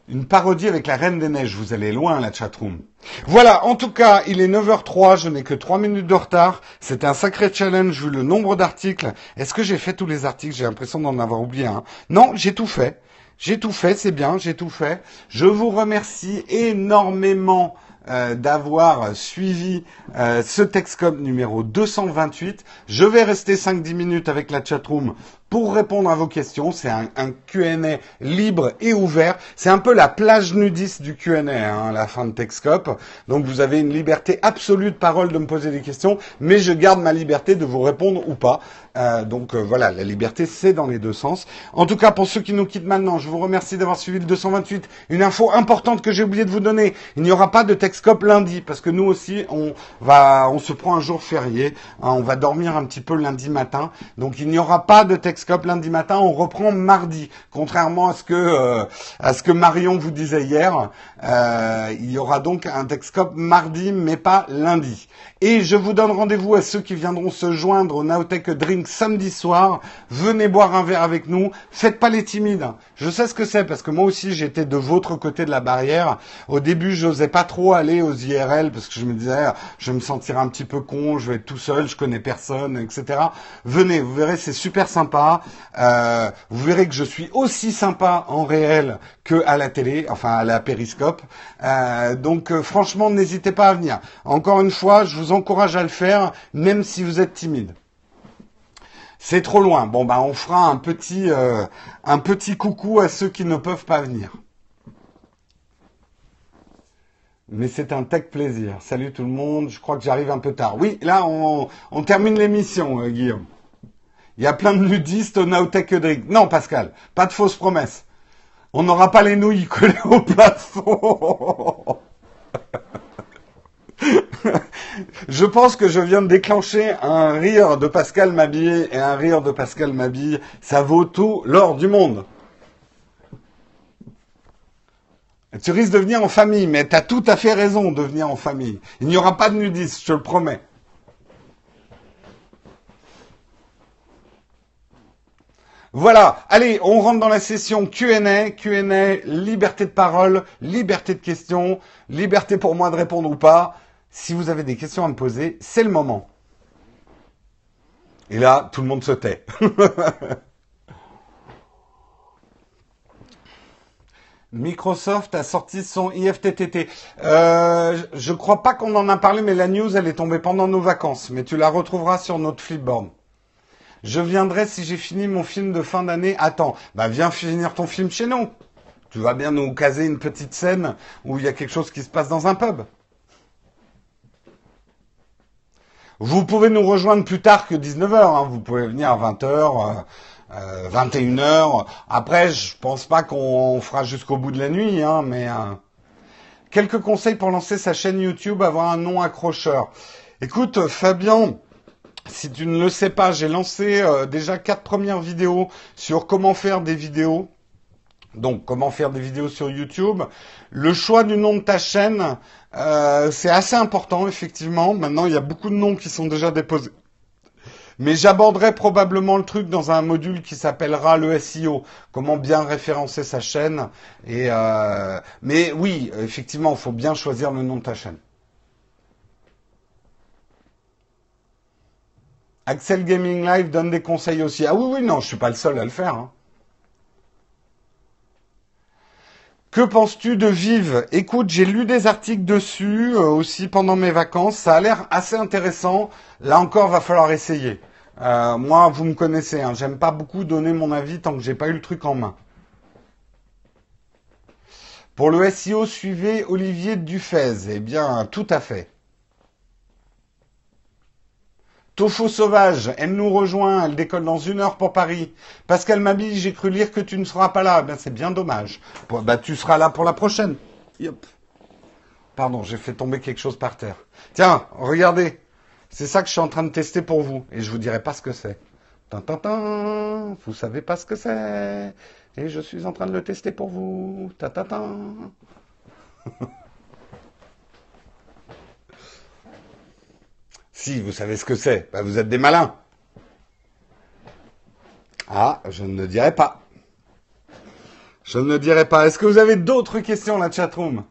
A: Une parodie avec la Reine des Neiges. Vous allez loin, la chatroom. Voilà, en tout cas, il est 9h03, je n'ai que 3 minutes de retard. C'était un sacré challenge vu le nombre d'articles. Est-ce que j'ai fait tous les articles? J'ai l'impression d'en avoir oublié un. Non, j'ai tout fait. J'ai tout fait, c'est bien, j'ai tout fait. Je vous remercie énormément euh, d'avoir suivi euh, ce Texcom numéro 228. Je vais rester 5-10 minutes avec la chatroom pour répondre à vos questions. C'est un, un Q&A libre et ouvert. C'est un peu la plage nudiste du Q&A, hein, la fin de Texcop. Donc vous avez une liberté absolue de parole de me poser des questions, mais je garde ma liberté de vous répondre ou pas. Euh, donc euh, voilà, la liberté c'est dans les deux sens. En tout cas, pour ceux qui nous quittent maintenant, je vous remercie d'avoir suivi le 228. Une info importante que j'ai oublié de vous donner, il n'y aura pas de Texcop lundi parce que nous aussi on va, on se prend un jour férié, hein, on va dormir un petit peu lundi matin, donc il n'y aura pas de Texcop Techscope lundi matin. On reprend mardi, contrairement à ce que euh, à ce que Marion vous disait hier. Euh, il y aura donc un Techscope mardi, mais pas lundi. Et je vous donne rendez-vous à ceux qui viendront se joindre au Naotech Drink samedi soir. Venez boire un verre avec nous. Faites pas les timides. Je sais ce que c'est parce que moi aussi j'étais de votre côté de la barrière. Au début, j'osais pas trop aller aux IRL parce que je me disais, je vais me sentir un petit peu con, je vais être tout seul, je connais personne, etc. Venez, vous verrez, c'est super sympa. Euh, vous verrez que je suis aussi sympa en réel que à la télé, enfin à la périscope. Euh, donc euh, franchement, n'hésitez pas à venir. Encore une fois, je vous encourage à le faire, même si vous êtes timide. C'est trop loin. Bon, bah, on fera un petit, euh, un petit coucou à ceux qui ne peuvent pas venir. Mais c'est un tech plaisir. Salut tout le monde. Je crois que j'arrive un peu tard. Oui, là, on, termine l'émission, Guillaume. Il y a plein de nudistes au Nowtech Drink. Non, Pascal, pas de fausses promesses. On n'aura pas les nouilles collées au plafond. je pense que je viens de déclencher un rire de Pascal Mabille et un rire de Pascal Mabille. Ça vaut tout l'or du monde. Tu risques de venir en famille, mais tu as tout à fait raison de venir en famille. Il n'y aura pas de nudistes, je te le promets. Voilà, allez, on rentre dans la session Q&A, Q&A, liberté de parole, liberté de questions, liberté pour moi de répondre ou pas. Si vous avez des questions à me poser, c'est le moment. Et là, tout le monde se tait. Microsoft a sorti son IFTTT. Euh, je crois pas qu'on en a parlé, mais la news, elle est tombée pendant nos vacances. Mais tu la retrouveras sur notre flipboard. Je viendrai si j'ai fini mon film de fin d'année. Attends, bah viens finir ton film chez nous. Tu vas bien nous caser une petite scène où il y a quelque chose qui se passe dans un pub. Vous pouvez nous rejoindre plus tard que 19h. Hein. Vous pouvez venir à 20h. 21h. Euh, Après, je pense pas qu'on fera jusqu'au bout de la nuit, hein, mais euh, quelques conseils pour lancer sa chaîne YouTube, avoir un nom accrocheur. Écoute, Fabien, si tu ne le sais pas, j'ai lancé euh, déjà quatre premières vidéos sur comment faire des vidéos. Donc, comment faire des vidéos sur YouTube. Le choix du nom de ta chaîne, c'est assez important, effectivement. Maintenant, il y a beaucoup de noms qui sont déjà déposés mais j'aborderai probablement le truc dans un module qui s'appellera le SEO, comment bien référencer sa chaîne. Et euh, mais oui, effectivement, il faut bien choisir le nom de ta chaîne. Axel Gaming Live donne des conseils aussi. Ah oui, oui, non, je suis pas le seul à le faire. Hein. Que penses-tu de Vive? Écoute, j'ai lu des articles dessus euh, aussi pendant mes vacances. Ça a l'air assez intéressant. Là encore, va falloir essayer. Euh, moi, vous me connaissez. Hein, J'aime pas beaucoup donner mon avis tant que j'ai pas eu le truc en main. Pour le SEO, suivez Olivier Dufez. Eh bien, tout à fait. Tofu Sauvage, elle nous rejoint, elle décolle dans une heure pour Paris. Pascal Mabi, j'ai cru lire que tu ne seras pas là. Ben, c'est bien dommage. Bah, tu seras là pour la prochaine. Pardon, j'ai fait tomber quelque chose par terre. Tiens, regardez. C'est ça que je suis en train de tester pour vous. Et je vous dirai pas ce que c'est. Tintin, vous savez pas ce que c'est. Et je suis en train de le tester pour vous. Tintin. Si, vous savez ce que c'est. Bah, vous êtes des malins. Ah, je ne dirai pas. Je ne dirai pas. Est-ce que vous avez d'autres questions, la chatroom?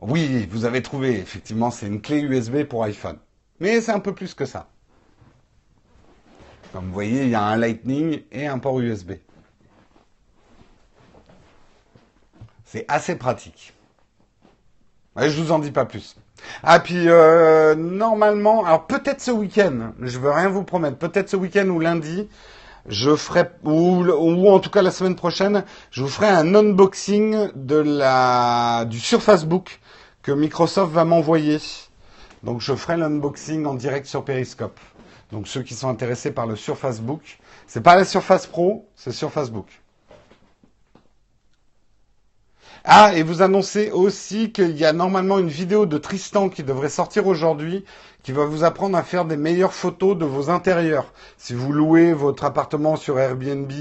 A: Oui, vous avez trouvé. Effectivement, c'est une clé USB pour iPhone. Mais c'est un peu plus que ça. Comme vous voyez, il y a un Lightning et un port USB. C'est assez pratique. Je je vous en dis pas plus. Ah puis euh, normalement, alors peut-être ce week-end, je veux rien vous promettre, peut-être ce week-end ou lundi, je ferai ou, ou, en tout cas la semaine prochaine, je vous ferai un unboxing de la du Surface Book que Microsoft va m'envoyer. Donc je ferai l'unboxing en direct sur Periscope. Donc ceux qui sont intéressés par le Surface Book, c'est pas la Surface Pro, c'est Surface Book. Ah, et vous annoncez aussi qu'il y a normalement une vidéo de Tristan qui devrait sortir aujourd'hui, qui va vous apprendre à faire des meilleures photos de vos intérieurs. Si vous louez votre appartement sur Airbnb,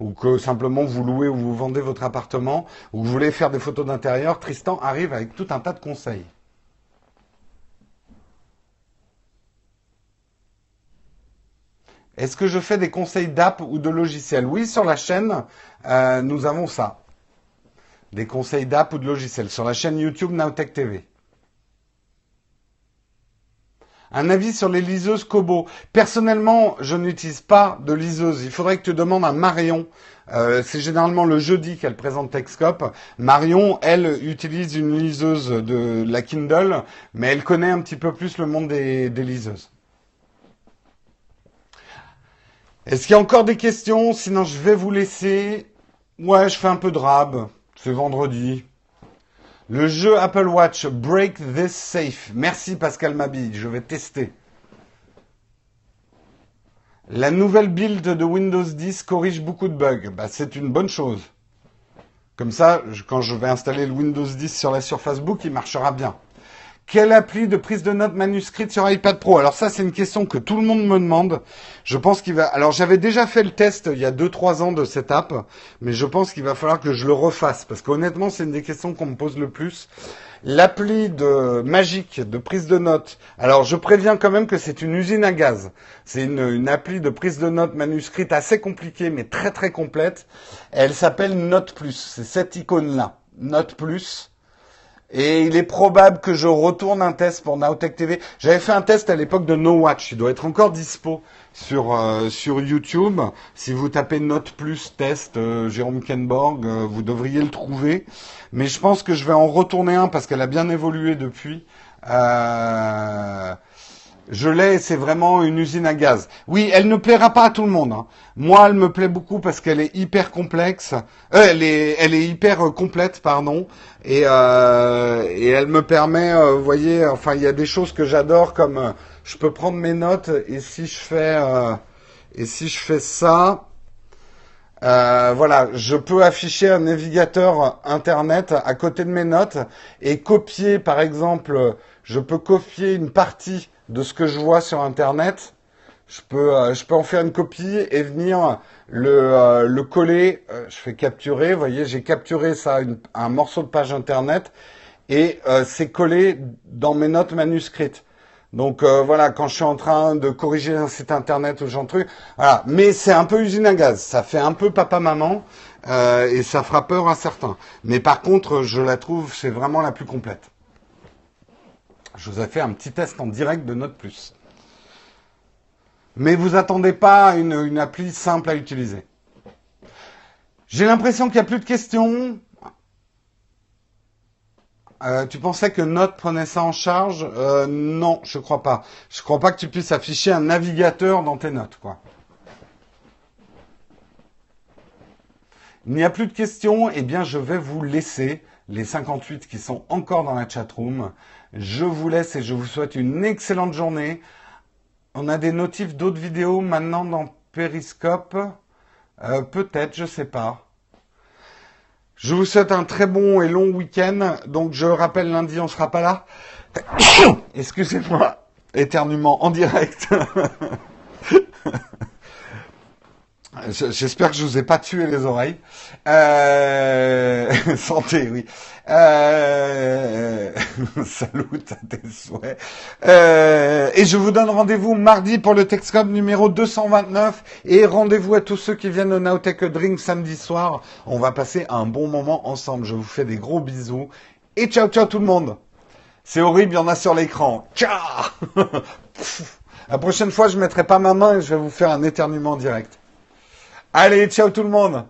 A: ou que simplement vous louez ou vous vendez votre appartement, ou que vous voulez faire des photos d'intérieur, Tristan arrive avec tout un tas de conseils. Est-ce que je fais des conseils d'app ou de logiciels Oui, sur la chaîne, euh, nous avons ça. Des conseils d'app ou de logiciels sur la chaîne YouTube Nowtech TV. Un avis sur les liseuses Kobo. Personnellement, je n'utilise pas de liseuse. Il faudrait que tu demandes à Marion. Euh, c'est généralement le jeudi qu'elle présente Techscope. Marion, elle, utilise une liseuse de la Kindle, mais elle connaît un petit peu plus le monde des liseuses. Est-ce qu'il y a encore des questions? Sinon, je vais vous laisser. Ouais, je fais un peu de rab. C'est vendredi. Le jeu Apple Watch Break This Safe. Merci Pascal Mabille, je vais tester. La nouvelle build de Windows 10 corrige beaucoup de bugs. Bah, c'est une bonne chose. Comme ça, quand je vais installer le Windows 10 sur la Surface Book, il marchera bien. Quelle appli de prise de notes manuscrite sur iPad Pro Alors ça, c'est une question que tout le monde me demande. Je pense qu'il va. Alors j'avais déjà fait le test il y a 2-3 ans de cette app, mais je pense qu'il va falloir que je le refasse parce qu'honnêtement, c'est une des questions qu'on me pose le plus. L'appli de magique de prise de notes. Alors je préviens quand même que c'est une usine à gaz. C'est une, une appli de prise de notes manuscrite assez compliquée mais très très complète. Elle s'appelle Note Plus. C'est cette icône là, Note Plus. Et il est probable que je retourne un test pour Nowtech TV. J'avais fait un test à l'époque de No Watch. Il doit être encore dispo sur euh, sur YouTube. Si vous tapez Note Plus test euh, Jérôme Kenborg, euh, vous devriez le trouver. Mais je pense que je vais en retourner un parce qu'elle a bien évolué depuis. Euh, je l'ai, c'est vraiment une usine à gaz. Oui, elle ne plaira pas à tout le monde. Hein. Moi, elle me plaît beaucoup parce qu'elle est hyper complexe. Euh, elle est, elle est hyper euh, complète, pardon. Et, euh, et elle me permet, euh, vous voyez, enfin, il y a des choses que j'adore comme euh, je peux prendre mes notes et si je fais, et si je fais ça, voilà, je peux afficher un navigateur internet à côté de mes notes et copier, par exemple, je peux copier une partie de ce que je vois sur Internet. Je peux, euh, je peux en faire une copie et venir le, euh, le coller. Euh, je fais capturer. Vous voyez, j'ai capturé ça, un morceau de page Internet et c'est collé dans mes notes manuscrites. Donc voilà, quand je suis en train de corriger un site internet ou genre truc. Mais c'est un peu usine à gaz, ça fait un peu papa-maman et ça fera peur à certains. Mais par contre, je la trouve, c'est vraiment la plus complète. Je vous ai fait un petit test en direct de Note. Mais vous attendez pas une, appli simple à utiliser. J'ai l'impression qu'il n'y a plus de questions. Euh, tu pensais que Note prenait ça en charge? Euh, Non, je crois pas. Je crois pas que tu puisses afficher un navigateur dans tes notes, quoi. Il n'y a plus de questions. Eh bien, je vais vous laisser les 58 qui sont encore dans la chat room. Je vous laisse et je vous souhaite une excellente journée. On a des notifs d'autres vidéos maintenant dans Periscope. Euh, Peut-être, je sais pas. Je vous souhaite un très bon et long week-end. Donc je rappelle lundi, on sera pas là. Excusez-moi, éternuement en direct. J'espère que je vous ai pas tué les oreilles. Euh... Santé, oui. Euh... Salut à tes souhaits. Euh... Et je vous donne rendez-vous mardi pour le Texcom numéro 229. Et rendez-vous à tous ceux qui viennent au Nowtech Drink samedi soir. On va passer un bon moment ensemble. Je vous fais des gros bisous. Et ciao, ciao tout le monde. C'est horrible, il y en a sur l'écran. Ciao La prochaine fois, je mettrai pas ma main et je vais vous faire un éternuement direct. Allez, ciao tout le monde